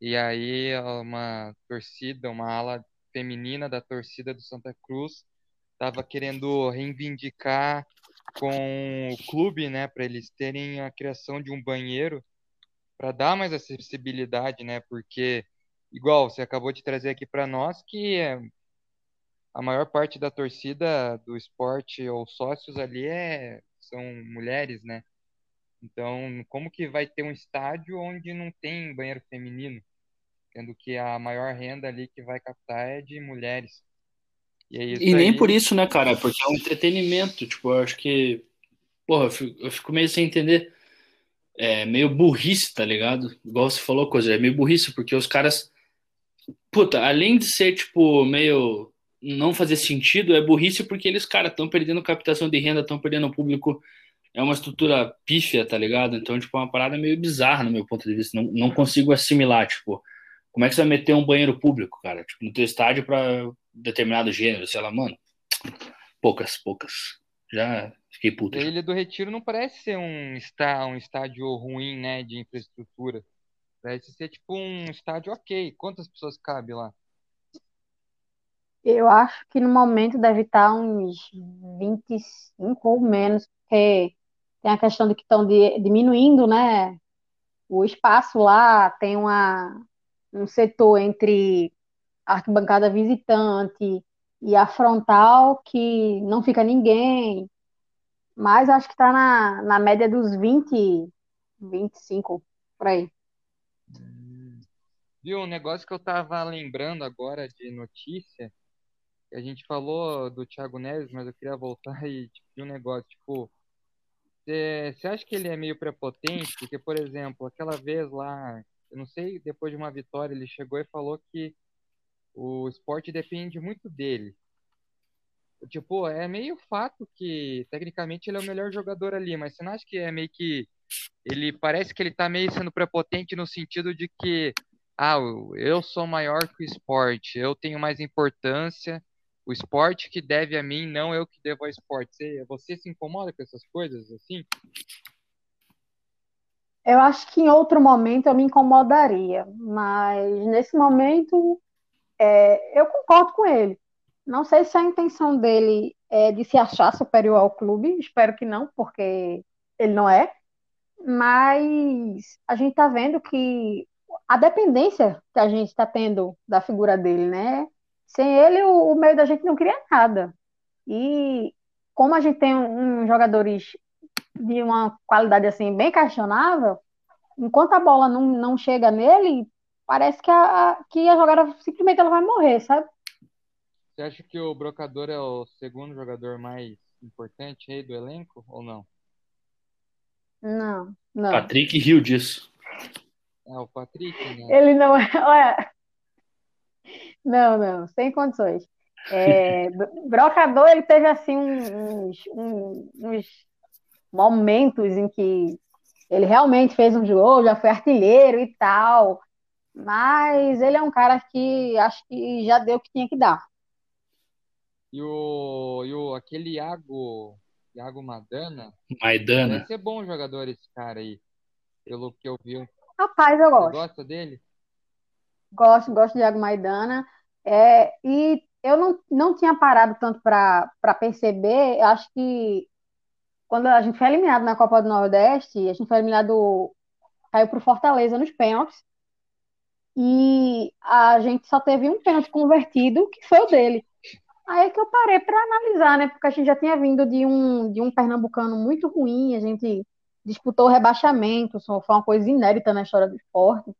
e aí uma torcida, uma ala feminina da torcida do Santa Cruz estava querendo reivindicar com o clube, né, para eles terem a criação de um banheiro para dar mais acessibilidade, né? Porque igual você acabou de trazer aqui para nós que a maior parte da torcida do esporte ou sócios ali é são mulheres, né? Então, como que vai ter um estádio onde não tem banheiro feminino? sendo que a maior renda ali que vai captar é de mulheres. E, é e nem aí... por isso, né, cara? Porque é um entretenimento. Tipo, eu acho que. Porra, eu fico, eu fico meio sem entender. É meio burrice, tá ligado? Igual você falou, coisa, é meio burrice, porque os caras. Puta, além de ser, tipo, meio. Não fazer sentido, é burrice porque eles, cara, estão perdendo captação de renda, estão perdendo público. É uma estrutura pífia, tá ligado? Então, tipo, é uma parada meio bizarra no meu ponto de vista. Não, não consigo assimilar, tipo como é que você vai meter um banheiro público, cara? Tipo, no teu estádio para determinado gênero, sei lá, mano. Poucas, poucas. Já Fiquei puto. A. Ilha do Retiro não parece ser um, está, um estádio ruim, né, de infraestrutura. Parece ser tipo um estádio ok. Quantas pessoas cabem lá? Eu acho que no momento deve estar uns 25 ou menos, porque tem a questão de que estão di- diminuindo, né? O espaço lá tem uma, um setor entre a arquibancada visitante e a frontal que não fica ninguém, mas acho que está na, na média dos 20, 25, por aí. Viu, um negócio que eu tava lembrando agora de notícia, a gente falou do Thiago Neves, mas eu queria voltar (laughs) e te pedir um negócio, tipo, você acha que ele é meio prepotente? Porque, por exemplo, aquela vez lá, eu não sei, depois de uma vitória, ele chegou e falou que o esporte depende muito dele. Tipo, é meio fato que tecnicamente ele é o melhor jogador ali, mas você não acha que é meio que ele parece que ele tá meio sendo prepotente no sentido de que ah, eu sou maior que o esporte, eu tenho mais importância, o esporte que deve a mim, não eu que devo ao esporte. Você, você se incomoda com essas coisas assim? Eu acho que em outro momento eu me incomodaria, mas nesse momento é, eu concordo com ele. Não sei se a intenção dele é de se achar superior ao clube, espero que não, porque ele não é. Mas a gente está vendo que a dependência que a gente está tendo da figura dele, né? Sem ele, o, o meio da gente não queria nada. E como a gente tem um, um jogadores de uma qualidade assim bem questionável, enquanto a bola não, não chega nele, parece que a, que a jogada simplesmente ela vai morrer, sabe? Você acha que o Brocador é o segundo jogador mais importante aí do elenco ou não? Não, não. Patrick riu disso. É o Patrick, né? Ele não é. (laughs) Olha, não, não, sem condições. É, (laughs) Brocador, ele teve assim uns, uns, uns momentos em que ele realmente fez um jogo, já foi artilheiro e tal, mas ele é um cara que acho que já deu o que tinha que dar. E o, e o aquele Iago, Iago Madana, Maidana. parece ser bom jogador esse cara aí, pelo que eu vi. Rapaz, eu Você gosto. gosta dele? Gosto, gosto de Iago Maidana. É, e eu não, não tinha parado tanto para perceber, acho que quando a gente foi eliminado na Copa do Nordeste, a gente foi eliminado, caiu para o Fortaleza nos pênaltis, e a gente só teve um pênalti convertido, que foi o dele. Aí é que eu parei para analisar, né? Porque a gente já tinha vindo de um, de um pernambucano muito ruim, a gente disputou o rebaixamento, foi uma coisa inédita na história do esporte.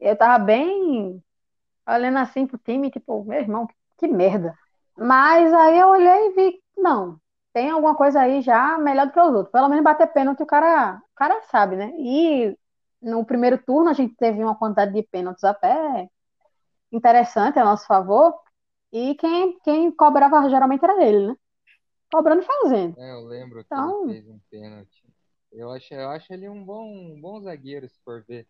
Eu tava bem olhando assim pro time, tipo, meu irmão, que, que merda. Mas aí eu olhei e vi, não, tem alguma coisa aí já melhor do que os outros. Pelo menos bater pênalti o cara, o cara sabe, né? E no primeiro turno a gente teve uma quantidade de pênaltis até interessante a nosso favor. E quem, quem cobrava geralmente era ele, né? Cobrando e fazendo. É, eu lembro que Então- ele fez um pênalti. Eu acho, eu acho ele um bom, um bom zagueiro, se for ver.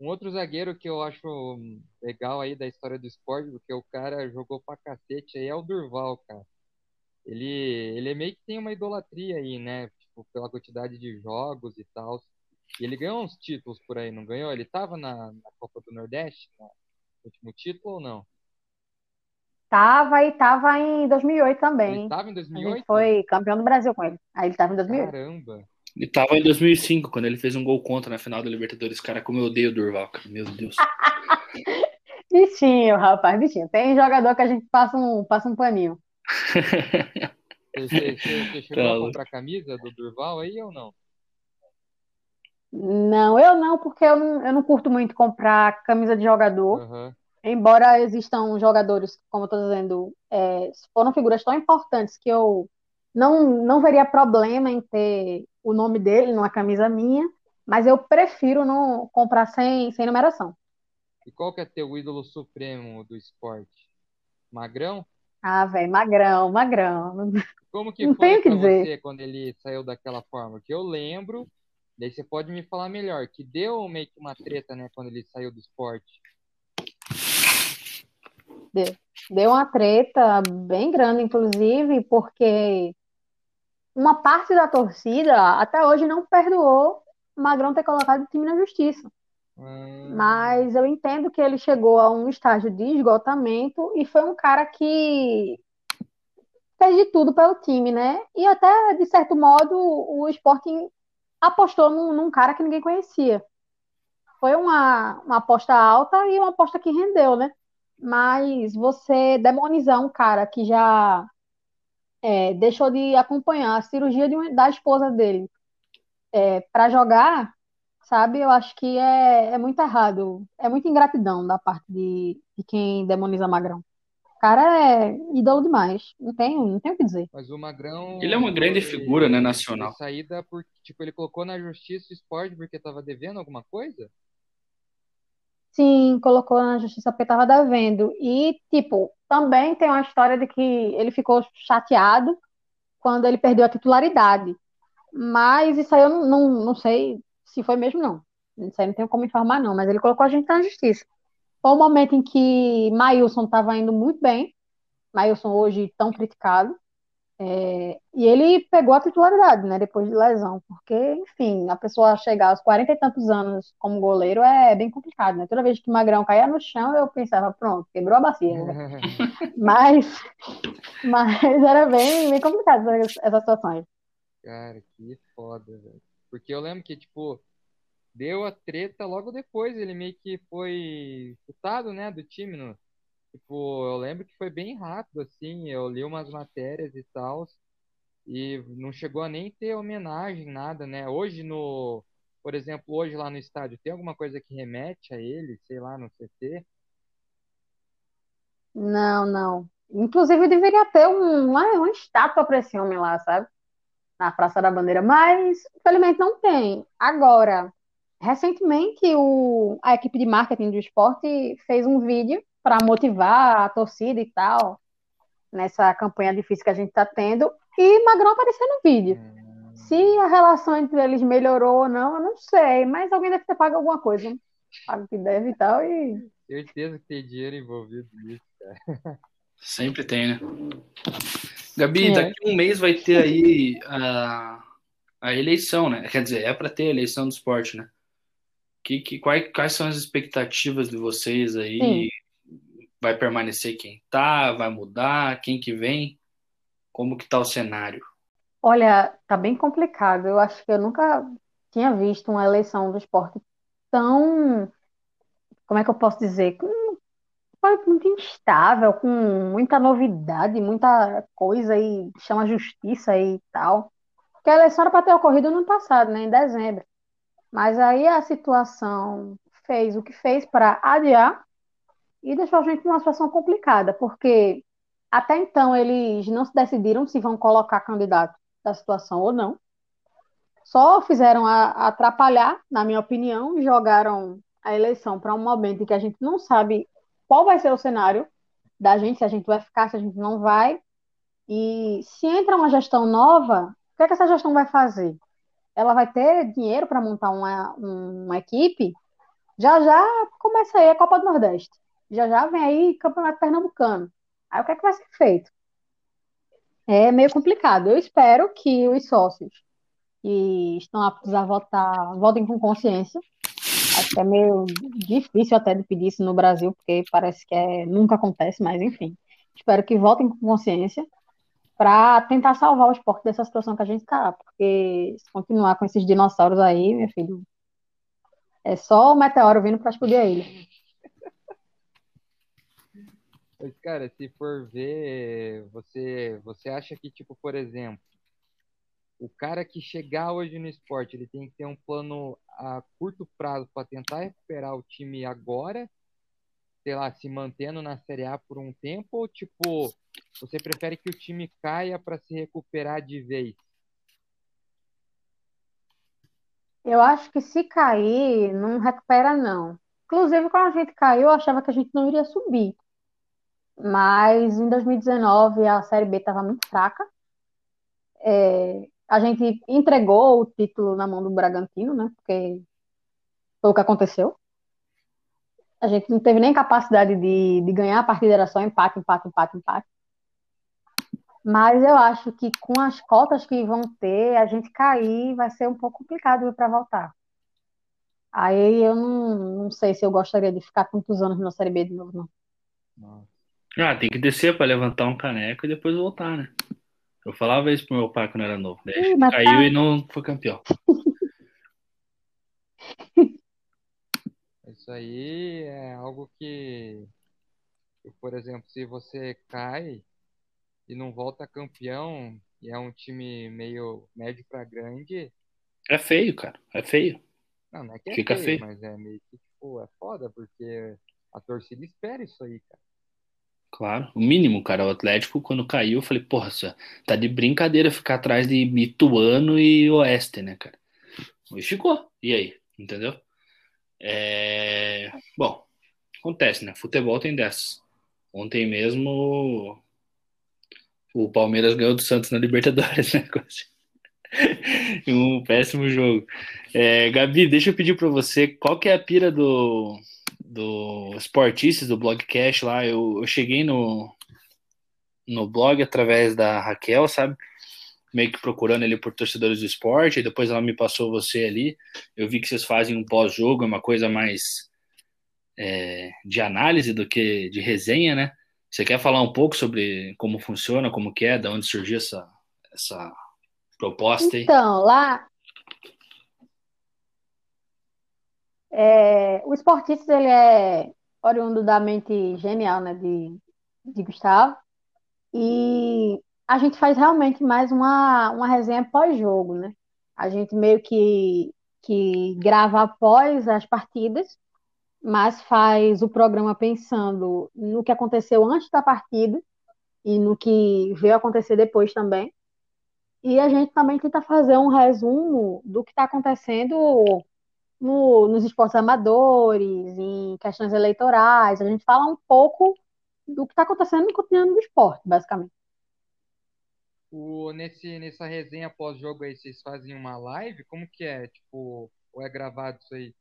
Um outro zagueiro que eu acho legal aí da história do esporte, porque o cara jogou pra cacete aí, é o Durval, cara. Ele, ele é meio que tem uma idolatria aí, né? Tipo, pela quantidade de jogos e tal. E ele ganhou uns títulos por aí, não ganhou? Ele tava na, na Copa do Nordeste, no último título ou não? Tava e tava em 2008 Ele também. tava em A gente 2008? foi campeão do Brasil com ele. Aí ele tava em 2008. Caramba! Ele tava em 2005, quando ele fez um gol contra na final da Libertadores. Cara, como eu odeio o Durval, cara. Meu Deus. (laughs) Bichinho, rapaz, bichinho. Tem jogador que a gente passa um, passa um paninho. (laughs) Você, você- você- chegou Tá a comprar camisa do Durval aí ou não? Não, eu não, porque eu não, eu não curto muito comprar camisa de jogador. Aham. Embora existam jogadores, como eu tô dizendo, é, foram figuras tão importantes que eu não, não veria problema em ter o nome dele numa camisa minha, mas eu prefiro não comprar sem, sem numeração. E qual que é teu ídolo supremo do esporte? Magrão? Ah, velho, magrão, magrão. Como que Não foi dizer. você quando ele saiu daquela forma? Que eu lembro, daí você pode me falar melhor, que deu meio que uma treta, né, quando ele saiu do esporte. Deu uma treta bem grande, inclusive, porque uma parte da torcida até hoje não perdoou o Magrão ter colocado o time na justiça. Hum, Mas eu entendo que ele chegou a um estágio de esgotamento e foi um cara que fez de tudo pelo time, né? E até, de certo modo, o Sporting apostou num, num cara que ninguém conhecia. Foi uma, uma aposta alta e uma aposta que rendeu, né? Mas você demonizar um cara que já é, deixou de acompanhar a cirurgia de uma- da esposa dele é, para jogar, sabe? Eu acho que é, é muito errado. É muita ingratidão da parte de, de quem demoniza Magrão. O cara é ídolo demais. Não tenho, não tenho o que dizer. mas o Magrão. Ele é uma grande figura, né, nacional. Saída porque, tipo, ele colocou na justiça o esporte porque tava devendo alguma coisa? Sim, colocou na justiça porque estava devendo. E, tipo, também tem uma história de que ele ficou chateado quando ele perdeu a titularidade. Mas isso aí eu não, não, não sei se foi mesmo, não. Isso aí não tenho como informar, não. Mas ele colocou a gente na justiça. Foi um momento em que Maílson estava indo muito bem. Maílson hoje tão criticado. É, e ele pegou a titularidade, né, depois de lesão, porque, enfim, a pessoa chegar aos 40 e tantos anos como goleiro é bem complicado, né? Toda vez que o Magrão caía no chão, eu pensava, pronto, quebrou a bacia, né? (laughs) Mas, mas era bem, bem complicado essas, essas situações. Cara, que foda, velho. Porque eu lembro que, tipo, deu a treta logo depois, ele meio que foi chutado, né, do time. No... Tipo, eu lembro que foi bem rápido, assim, eu li umas matérias e tal, e não chegou a nem ter homenagem, nada, né? Hoje no, por exemplo, hoje lá no estádio, tem alguma coisa que remete a ele, sei lá, no CT? Não, não. Inclusive, deveria ter um, uma, uma estátua para esse homem lá, sabe? Na Praça da Bandeira, mas infelizmente não tem. Agora, recentemente, o, a equipe de marketing do esporte fez um vídeo para motivar a torcida e tal, nessa campanha difícil que a gente está tendo, e Magrão apareceu no vídeo. Se a relação entre eles melhorou ou não, eu não sei, mas alguém deve ter pago alguma coisa. Pago o que deve e tal, e certeza que tem dinheiro envolvido nisso. Sempre tem, né? Gabi, É. daqui a um mês vai ter aí a, a eleição, né? Quer dizer, é para ter a eleição do esporte, né? Que, que, quais, quais são as expectativas de vocês aí? Vai permanecer quem tá? Vai mudar? Quem que vem? Como que tá o cenário? Olha, tá bem complicado. Eu acho que eu nunca tinha visto uma eleição do esporte tão, como é que eu posso dizer? Foi muito instável, com muita novidade, muita coisa e chama justiça e tal. Porque a eleição era para ter ocorrido no passado, né, em dezembro. Mas aí a situação fez o que fez para adiar e deixou a gente numa situação complicada, porque até então eles não se decidiram se vão colocar candidato da situação ou não. Só fizeram a- atrapalhar, na minha opinião, e jogaram a eleição para um momento em que a gente não sabe qual vai ser o cenário da gente, se a gente vai ficar, se a gente não vai. E se entra uma gestão nova, o que é que essa gestão vai fazer? Ela vai ter dinheiro para montar uma, uma equipe? Já já começa aí a Copa do Nordeste. Já já vem aí Campeonato Pernambucano. Aí o que é que vai ser feito? É meio complicado. Eu espero que os sócios que estão aptos a votar votem com consciência. Acho que é meio difícil até de pedir isso no Brasil, porque parece que é, nunca acontece, mas enfim. Espero que votem com consciência para tentar salvar o esporte dessa situação que a gente está. Porque se continuar com esses dinossauros aí, meu filho, é só o meteoro vindo para explodir a ilha. Mas, cara, se for ver, você, você acha que, tipo, por exemplo, o cara que chegar hoje no esporte, ele tem que ter um plano a curto prazo para tentar recuperar o time agora, sei lá, se mantendo na Série A por um tempo, ou, tipo, você prefere que o time caia para se recuperar de vez? Eu acho que se cair, não recupera, não. Inclusive, quando a gente caiu, eu achava que a gente não iria subir. Mas em 2019 a Série B estava muito fraca. É, a gente entregou o título na mão do Bragantino, né? Porque foi o que aconteceu. A gente não teve nem capacidade de, de ganhar a partida, era só empate, empate, empate, empate. Mas eu acho que com as cotas que vão ter, a gente cair vai ser um pouco complicado para voltar. Aí eu não, não sei se eu gostaria de ficar tantos anos na Série B de novo, não. Ah, tem que descer para levantar um caneco e depois voltar, né? Eu falava isso pro meu pai quando era novo. Daí Sim, caiu tá... e não foi campeão. (laughs) Isso aí é algo que, por exemplo, se você cai e não volta campeão e é um time meio médio para grande. É feio, cara. É feio. Não, não é que é Fica feio, feio, mas é meio que, tipo, é foda, porque a torcida espera isso aí, cara. Claro, o mínimo, cara. O Atlético, quando caiu, eu falei, porra, tá de brincadeira ficar atrás de Mituano e Oeste, né, cara? E ficou. E aí? Entendeu? É... Bom, acontece, né? Futebol tem dessas. Ontem mesmo o Palmeiras ganhou do Santos na Libertadores, (laughs) né? um péssimo jogo. É, Gabi, deixa eu pedir para você, qual que é a pira do, do Sportices, do blogcast lá? Eu, eu cheguei no, no blog através da Raquel, sabe? Meio que procurando ali por torcedores do esporte, e depois ela me passou você ali. Eu vi que vocês fazem um pós-jogo, é uma coisa mais é, de análise do que de resenha, né? Você quer falar um pouco sobre como funciona, como que é, de onde surgiu essa, essa proposta aí? Então, lá... É, o Esportistas, ele é oriundo da mente genial, né, de, de Gustavo, e a gente faz realmente mais uma, uma resenha pós-jogo, né? A gente meio que, que grava após as partidas, mas faz o programa pensando no que aconteceu antes da partida e no que veio acontecer depois também. E a gente também tenta fazer um resumo do que está acontecendo no, nos esportes amadores, em questões eleitorais. A gente fala um pouco do que está acontecendo no cotidiano do esporte, basicamente. O, nesse, nessa resenha pós-jogo aí, vocês fazem uma live? Como que é? Tipo, ou é gravado isso aí?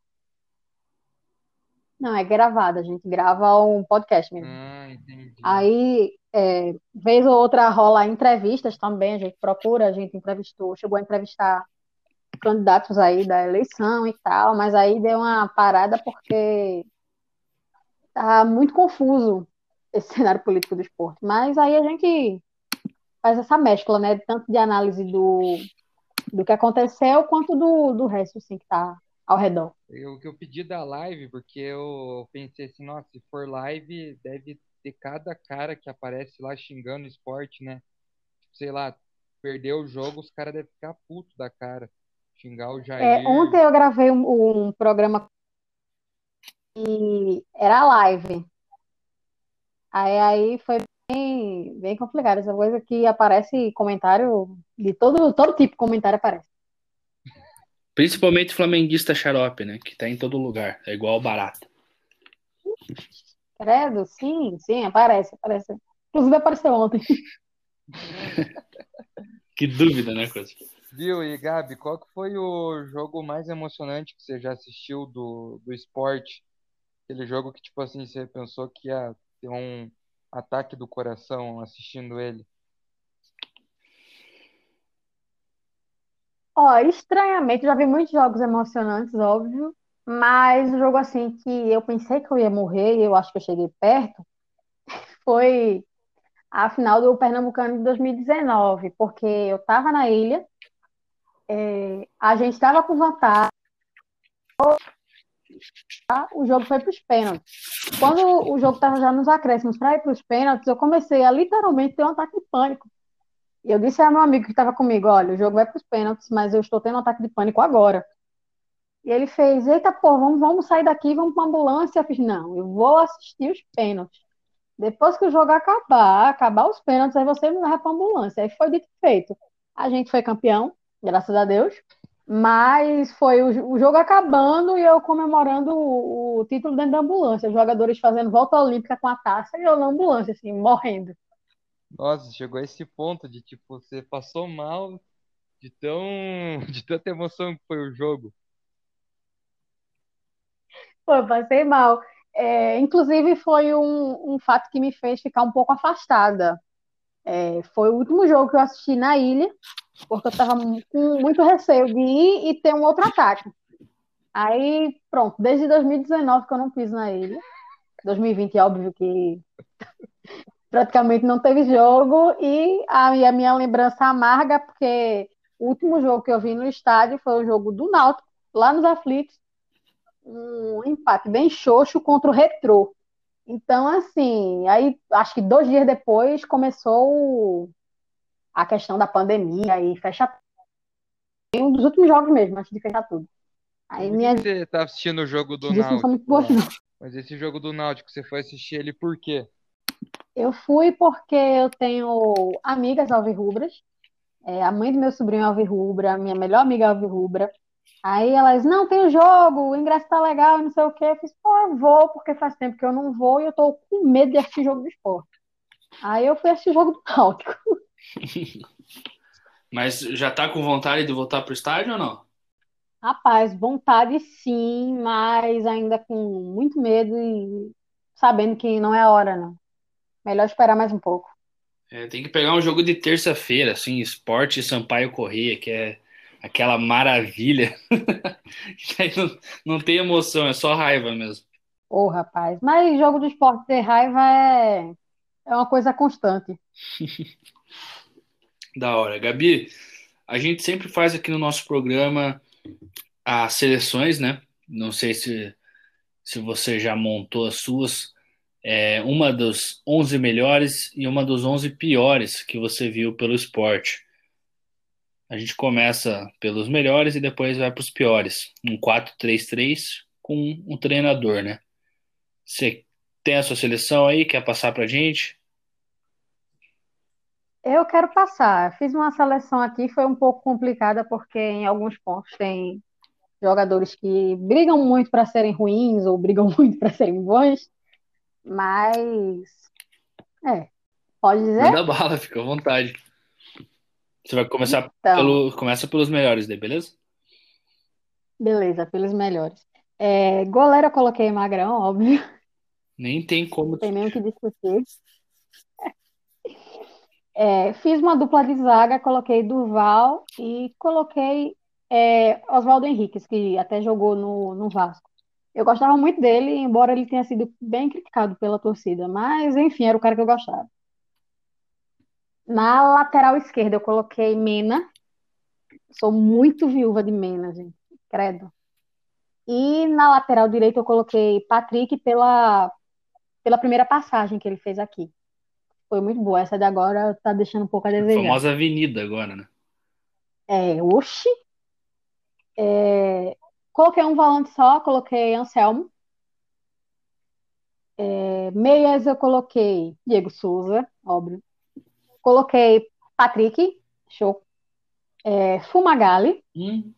Não, é gravada, a gente grava um podcast mesmo. Ah, entendi. Aí, é, vez ou outra rola entrevistas também, a gente procura, a gente entrevistou, chegou a entrevistar candidatos aí da eleição e tal, mas aí deu uma parada porque tá muito confuso esse (laughs) cenário político do esporte. Mas aí a gente faz essa mescla, né, tanto de análise do, do que aconteceu quanto do, do resto, assim, que tá ao redor. O que eu pedi da live, porque eu pensei assim, nossa, se for live, deve ter cada cara que aparece lá xingando o esporte, né? Sei lá, perdeu o jogo, os caras devem ficar puto da cara. Xingar o Jair. É, ontem eu gravei um, um programa e era live. Aí, aí foi bem, bem complicado. Essa coisa que aparece comentário de todo, todo tipo de comentário aparece. Principalmente flamenguista xarope, né? Que tá em todo lugar. É igual barata. Credo, sim, sim, aparece, aparece. Inclusive apareceu ontem. (laughs) que dúvida, né, coisa? Viu, e Gabi, qual que foi o jogo mais emocionante que você já assistiu do, do esporte? Aquele jogo que, tipo assim, você pensou que ia ter um ataque do coração assistindo ele? Ó, estranhamente, já vi muitos jogos emocionantes, óbvio, mas o jogo assim que eu pensei que eu ia morrer e eu acho que eu cheguei perto (laughs) foi a final do Pernambucano de 2019, porque eu estava na ilha, é, a gente estava com vantagem, o jogo foi para os pênaltis. Quando o jogo estava já nos acréscimos para ir para os pênaltis, eu comecei a literalmente ter um ataque de pânico. E eu disse ao meu amigo que estava comigo: olha, o jogo vai para os pênaltis, mas eu estou tendo um ataque de pânico agora. E ele fez: eita, pô, vamos, vamos sair daqui, vamos para ambulância. Eu fiz: não, eu vou assistir os pênaltis. Depois que o jogo acabar, acabar os pênaltis, aí você me leva para ambulância. Aí foi dito e feito. A gente foi campeão, graças a Deus. Mas foi o, o jogo acabando e eu comemorando o, o, título dentro da ambulância. Os jogadores fazendo volta olímpica com a taça e eu na ambulância, assim, morrendo. Nossa, chegou a esse ponto de tipo, você passou mal de tão (laughs) de tanta emoção que foi o jogo. Pô, passei mal. É, inclusive foi um, um fato que me fez ficar um pouco afastada É, foi o último jogo que eu assisti na ilha, porque eu estava com muito receio de ir e ter um outro ataque. Aí, pronto, desde 2019 que eu não fiz na ilha. 2020, é óbvio que (laughs) praticamente não teve jogo. E a, a minha lembrança amarga, porque o último jogo que eu vi no estádio foi o jogo do Náutico, lá nos Aflitos. Um empate bem xoxo contra o Retrô. Então, assim, aí acho que dois dias depois começou a questão da pandemia e fecha um dos últimos jogos mesmo, antes de fechar tudo. Aí minha... Você tá assistindo o jogo do Náutico? Muito boas, Mas esse jogo do Náutico, você foi assistir ele por quê? Eu fui porque eu tenho amigas alvirrubras. É, a mãe do meu sobrinho é alvirrubra, minha melhor amiga é alvirrubra. Aí elas, não, tem o jogo, o ingresso tá legal, não sei o quê. Eu fiz, pô, eu vou, porque faz tempo que eu não vou e eu tô com medo de assistir jogo do esporte. Aí eu fui assistir jogo do Náutico. (laughs) Mas já tá com vontade de voltar pro estádio ou não? Rapaz, vontade sim, mas ainda com muito medo e sabendo que não é a hora, não. Melhor esperar mais um pouco. É, tem que pegar um jogo de terça-feira, assim, Esporte Sampaio Corrêa, que é aquela maravilha. (laughs) não, não tem emoção, é só raiva mesmo. Ô, oh, rapaz, mas jogo de esporte ter raiva é, é uma coisa constante. (laughs) da hora. Gabi, a gente sempre faz aqui no nosso programa as seleções, né? Não sei se, se você já montou as suas. É, uma dos 11 melhores e uma dos 11 piores que você viu pelo esporte. A gente começa pelos melhores e depois vai para os piores. Um 4-3-3 com um treinador, né? Você tem a sua seleção aí? Quer passar para a gente? Eu quero passar. Fiz uma seleção aqui, foi um pouco complicada, porque em alguns pontos tem jogadores que brigam muito para serem ruins ou brigam (laughs) muito para serem bons, mas. É, pode dizer? Manda bala, fica à vontade. Você vai começar então, pelo. Começa pelos melhores daí, beleza? Beleza, pelos melhores. É, goleiro eu coloquei Magrão, óbvio. Nem tem como. Não tem nem o que discutir. (laughs) É, fiz uma dupla de zaga, coloquei Durval e coloquei é, Oswaldo Henriques, que até jogou no, no Vasco. Eu gostava muito dele, embora ele tenha sido bem criticado pela torcida, mas enfim, era o cara que eu gostava. Na lateral esquerda eu coloquei Mena. Sou muito viúva de Mena, gente. Credo. E na lateral direita eu coloquei Patrick pela, pela primeira passagem que ele fez aqui. Foi muito boa. Essa de agora tá deixando um pouco a desejar. A famosa avenida agora, né? É, oxi. É, coloquei um volante só, coloquei Anselmo. É, meias eu coloquei Diego Souza, óbvio. Coloquei Patrick, show. É, Fumagalli, hum.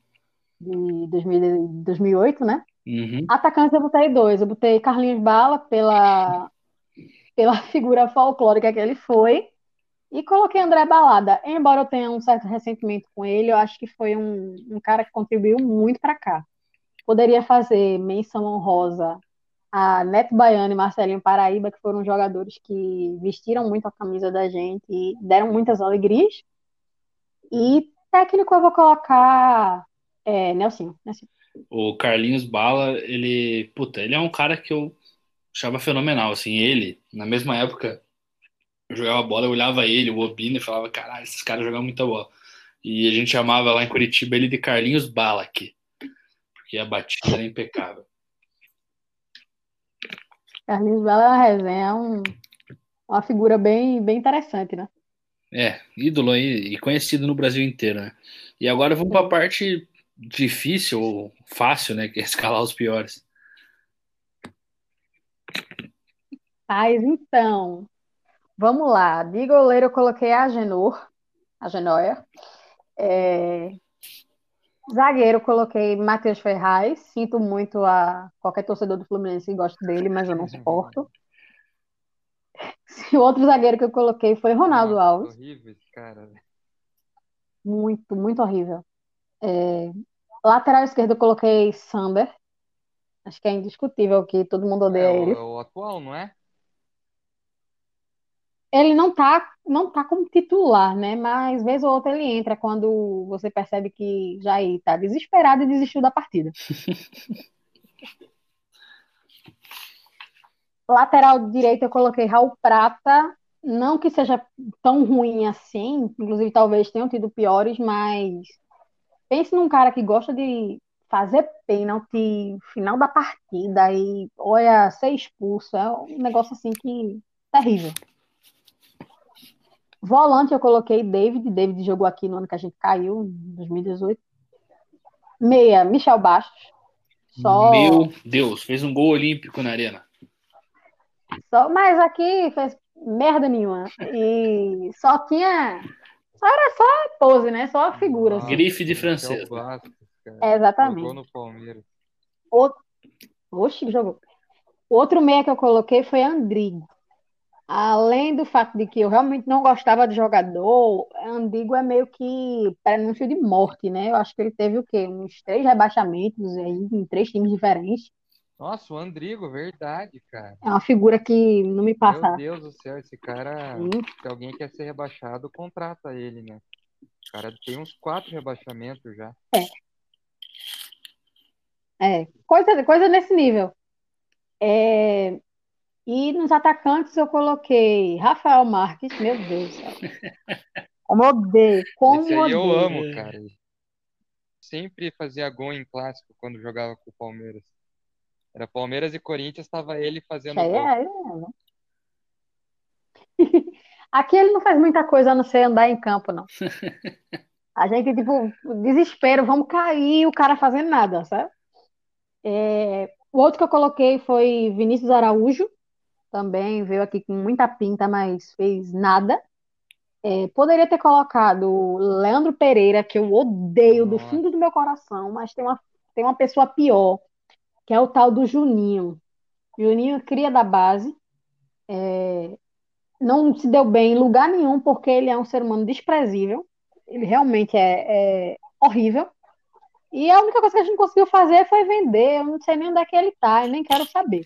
de 2000, 2008, né? Uhum. Atacantes eu botei dois. Eu botei Carlinhos Bala pela, pela (laughs) figura folclórica que ele foi. E coloquei André Balada. Embora eu tenha um certo ressentimento com ele, eu acho que foi um, um cara que contribuiu muito para cá. Poderia fazer menção honrosa a Neto Baiano e Marcelinho Paraíba, que foram jogadores que vestiram muito a camisa da gente e deram muitas alegrias. E técnico eu vou colocar é, Nelson. O Carlinhos Bala, ele, puta, ele é um cara que eu achava fenomenal, assim, ele, na mesma época, eu jogava bola, eu olhava ele, o Obina, e falava, caralho, esses caras jogam muita bola. E a gente chamava lá em Curitiba ele de Carlinhos Bala aqui, porque a batida era impecável. Carlinhos Bala é uma resenha, é um, uma figura bem, bem interessante, né? É, ídolo aí e conhecido no Brasil inteiro, né? E agora vamos para a parte difícil ou fácil, né? Que é escalar os piores. Mas então, vamos lá. De goleiro eu coloquei a Genor, a Genoia. É, Zagueiro, coloquei Matheus Ferraz. Sinto muito a qualquer torcedor do Fluminense que gosta dele, mas eu não (laughs) suporto. (laughs) O outro zagueiro que eu coloquei foi Ronaldo Nossa, Alves. Horrível esse cara. Muito, muito horrível. É... Lateral esquerdo eu coloquei Sander. Acho que é indiscutível que todo mundo odeia é, ele. É o atual, não é? Ele não tá, não tá como titular, né? Mas vez ou outra ele entra quando você percebe que Jair tá desesperado e desistiu da partida. (laughs) Lateral direito eu coloquei Raul Prata, não que seja tão ruim assim, inclusive talvez tenham tido piores, mas pense num cara que gosta de fazer pênalti final da partida e olha ser expulso, é um negócio assim que terrível. Volante eu coloquei David, David jogou aqui no ano que a gente caiu, em 2018. Meia, Michel Bastos. Só... Meu Deus, fez um gol olímpico na arena. Só, mas aqui fez merda nenhuma. E só tinha. Só era só pose, né? Só a figura. Assim. Grife de francês. É, exatamente. Jogou no Palmeiras. Outro... Oxi, jogou. Outro meia que eu coloquei foi Andrigo. Além do fato de que eu realmente não gostava de jogador, Andigo é meio que prenúncio de morte, né? Eu acho que ele teve o quê? Uns três rebaixamentos aí em três times diferentes. Nossa, o Andrigo, verdade, cara. É uma figura que não me passa. Meu Deus do céu, esse cara, Sim. se alguém quer ser rebaixado, contrata ele, né? O cara tem uns quatro rebaixamentos já. É. É, coisa, coisa nesse nível. É, e nos atacantes eu coloquei Rafael Marques, meu Deus do céu. (laughs) Como odeio, como Esse aí eu amo, cara. Sempre fazia gol em clássico quando jogava com o Palmeiras. Era Palmeiras e Corinthians, estava ele fazendo é, gol. É, é. (laughs) Aqui ele não faz muita coisa a não ser andar em campo, não. A gente, tipo, desespero, vamos cair, o cara fazendo nada, sabe? É, o outro que eu coloquei foi Vinícius Araújo, também veio aqui com muita pinta, mas fez nada. É, poderia ter colocado Leandro Pereira, que eu odeio Nossa. do fundo do meu coração, mas tem uma, tem uma pessoa pior, que é o tal do Juninho. Juninho cria da base, é, não se deu bem em lugar nenhum, porque ele é um ser humano desprezível, ele realmente é, é horrível. E a única coisa que a gente conseguiu fazer foi vender. Eu não sei nem onde é que ele tá, eu nem quero saber.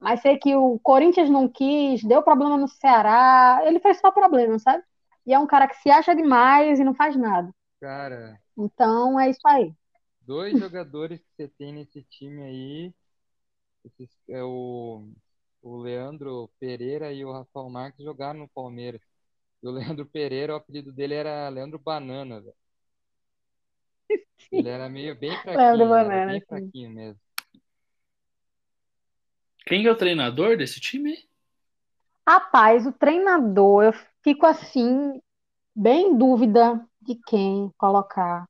Mas sei que o Corinthians não quis, deu problema no Ceará, ele fez só problema, sabe? E é um cara que se acha demais e não faz nada. Cara. Então é isso aí. Dois (laughs) jogadores que você tem nesse time aí, esses, é o, o Leandro Pereira e o Rafael Marques jogaram no Palmeiras. E o Leandro Pereira, o apelido dele era Leandro Banana, velho. (laughs) Ele era meio bem fraquinho, Leandro Banana, bem fraquinho mesmo. Quem é o treinador desse time? Rapaz, o treinador, eu fico assim, bem em dúvida de quem colocar.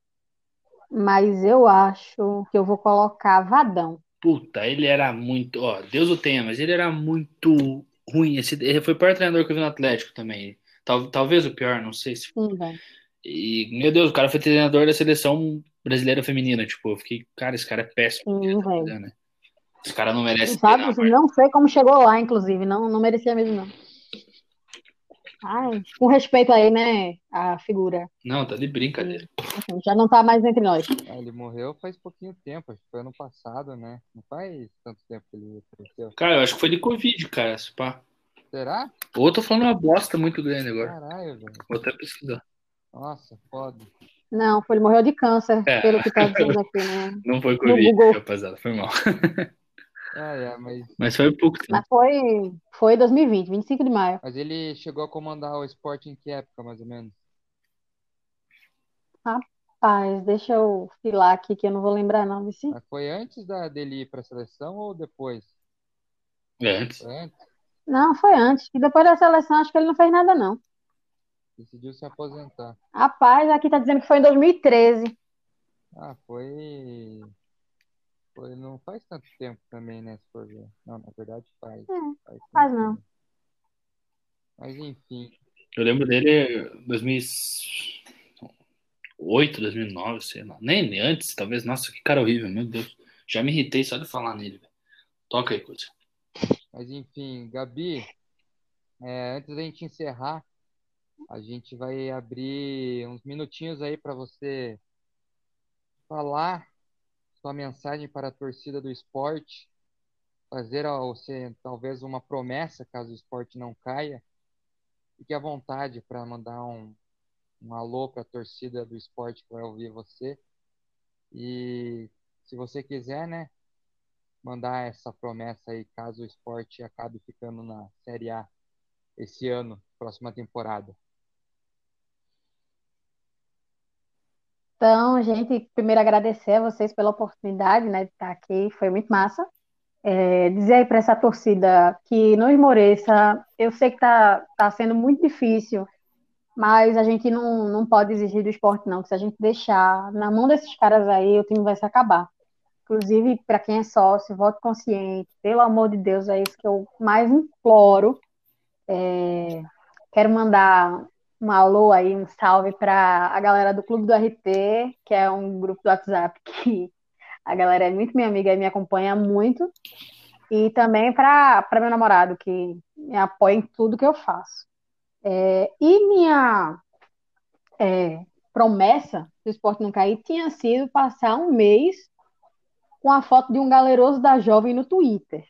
Mas eu acho que eu vou colocar Vadão. Puta, ele era muito. Ó, Deus o tenha, mas ele era muito ruim. Esse, ele foi o pior treinador que eu vi no Atlético também. Tal, talvez o pior, não sei se. Sim, velho. E, meu Deus, o cara foi treinador da seleção brasileira feminina. Tipo, eu fiquei, cara, esse cara é péssimo. Sim, velho. Né? Os caras não merecem. Sabe, não sei como chegou lá, inclusive. Não, não merecia mesmo, não. Ai, com respeito aí, né? A figura. Não, tá de brincadeira. Já não tá mais entre nós. Ah, ele morreu faz pouquinho tempo, acho que foi ano passado, né? Não faz tanto tempo que ele faleceu. Cara, eu acho que foi de Covid, cara. Pá. Será? Ou eu tô falando uma bosta muito grande agora. Caralho, velho. Vou até pesquisar. Nossa, foda. Não, foi, ele morreu de câncer, é. pelo que tá dizendo aqui, né? (laughs) Não foi Covid, rapaziada, foi mal. (laughs) Ah, é, mas... mas foi pouco tempo. Mas foi, foi 2020, 25 de maio. Mas ele chegou a comandar o esporte em que época, mais ou menos? Rapaz, deixa eu filar aqui que eu não vou lembrar não. Vici. Mas foi antes da, dele ir para a seleção ou depois? É antes. Foi antes. Não, foi antes. E depois da seleção acho que ele não fez nada não. Decidiu se aposentar. Rapaz, aqui tá dizendo que foi em 2013. Ah, foi foi, não faz tanto tempo também, né? Se for ver. Não, na verdade faz. É, faz, faz não. Mas enfim. Eu lembro dele 2008, 2009, sei lá. Nem antes, talvez. Nossa, que cara horrível, meu Deus. Já me irritei só de falar nele. Toca aí, coisa. Mas enfim, Gabi, é, antes da gente encerrar, a gente vai abrir uns minutinhos aí para você falar sua mensagem para a torcida do esporte, fazer ao você talvez uma promessa caso o esporte não caia, fique à vontade para mandar um, um alô para a torcida do esporte que vai ouvir você. E se você quiser, né, mandar essa promessa aí, caso o esporte acabe ficando na Série A esse ano, próxima temporada. Então, gente, primeiro agradecer a vocês pela oportunidade né, de estar aqui, foi muito massa. É, dizer aí para essa torcida que não esmoreça, eu sei que está tá sendo muito difícil, mas a gente não, não pode exigir do esporte, não, que se a gente deixar na mão desses caras aí, o time vai se acabar. Inclusive, para quem é sócio, voto consciente, pelo amor de Deus, é isso que eu mais imploro. É, quero mandar um alô aí, um salve para a galera do Clube do RT, que é um grupo do WhatsApp que a galera é muito minha amiga e me acompanha muito. E também para meu namorado, que me apoia em tudo que eu faço. É, e minha é, promessa do esporte não cair tinha sido passar um mês com a foto de um galeroso da jovem no Twitter.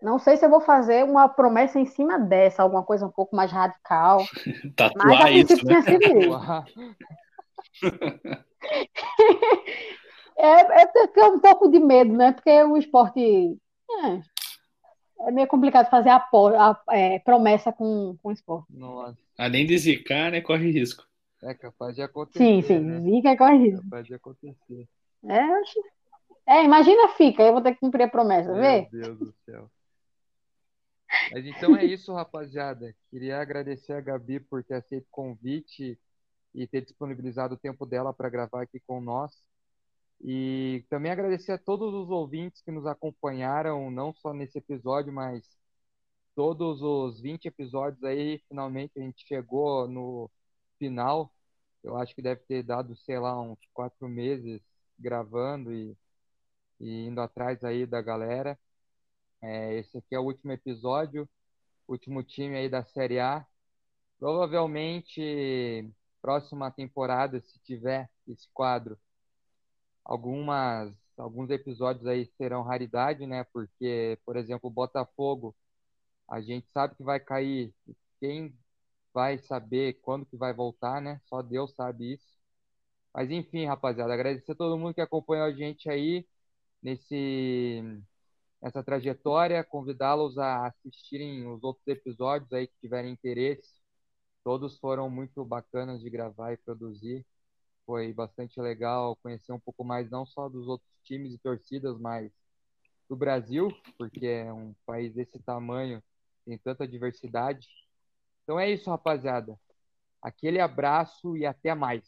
Não sei se eu vou fazer uma promessa em cima dessa, alguma coisa um pouco mais radical. (laughs) Tatuar mas a isso, né? (laughs) é, é ter um pouco de medo, né? Porque o esporte. É, é meio complicado fazer a, a é, promessa com, com o esporte. Nossa. Além de zicar, né? Corre risco. É capaz de acontecer. Sim, sim, né? zica corre risco. É capaz de acontecer. É, acho. É, imagina fica, eu vou ter que cumprir a promessa, Meu vê? Meu Deus do céu. Mas então é isso, rapaziada. Queria agradecer a Gabi por ter aceito o convite e ter disponibilizado o tempo dela para gravar aqui com nós. E também agradecer a todos os ouvintes que nos acompanharam, não só nesse episódio, mas todos os 20 episódios aí. Finalmente a gente chegou no final. Eu acho que deve ter dado, sei lá, uns quatro meses gravando e, e indo atrás aí da galera. É, esse aqui é o último episódio, último time aí da Série A. Provavelmente, próxima temporada, se tiver esse quadro, algumas alguns episódios aí serão raridade, né? Porque, por exemplo, o Botafogo, a gente sabe que vai cair. Quem vai saber quando que vai voltar, né? Só Deus sabe isso. Mas enfim, rapaziada, agradecer a todo mundo que acompanhou a gente aí nesse essa trajetória, convidá-los a assistirem os outros episódios aí que tiverem interesse. Todos foram muito bacanas de gravar e produzir. Foi bastante legal conhecer um pouco mais não só dos outros times e torcidas, mas do Brasil, porque é um país desse tamanho, tem tanta diversidade. Então é isso, rapaziada. Aquele abraço e até mais.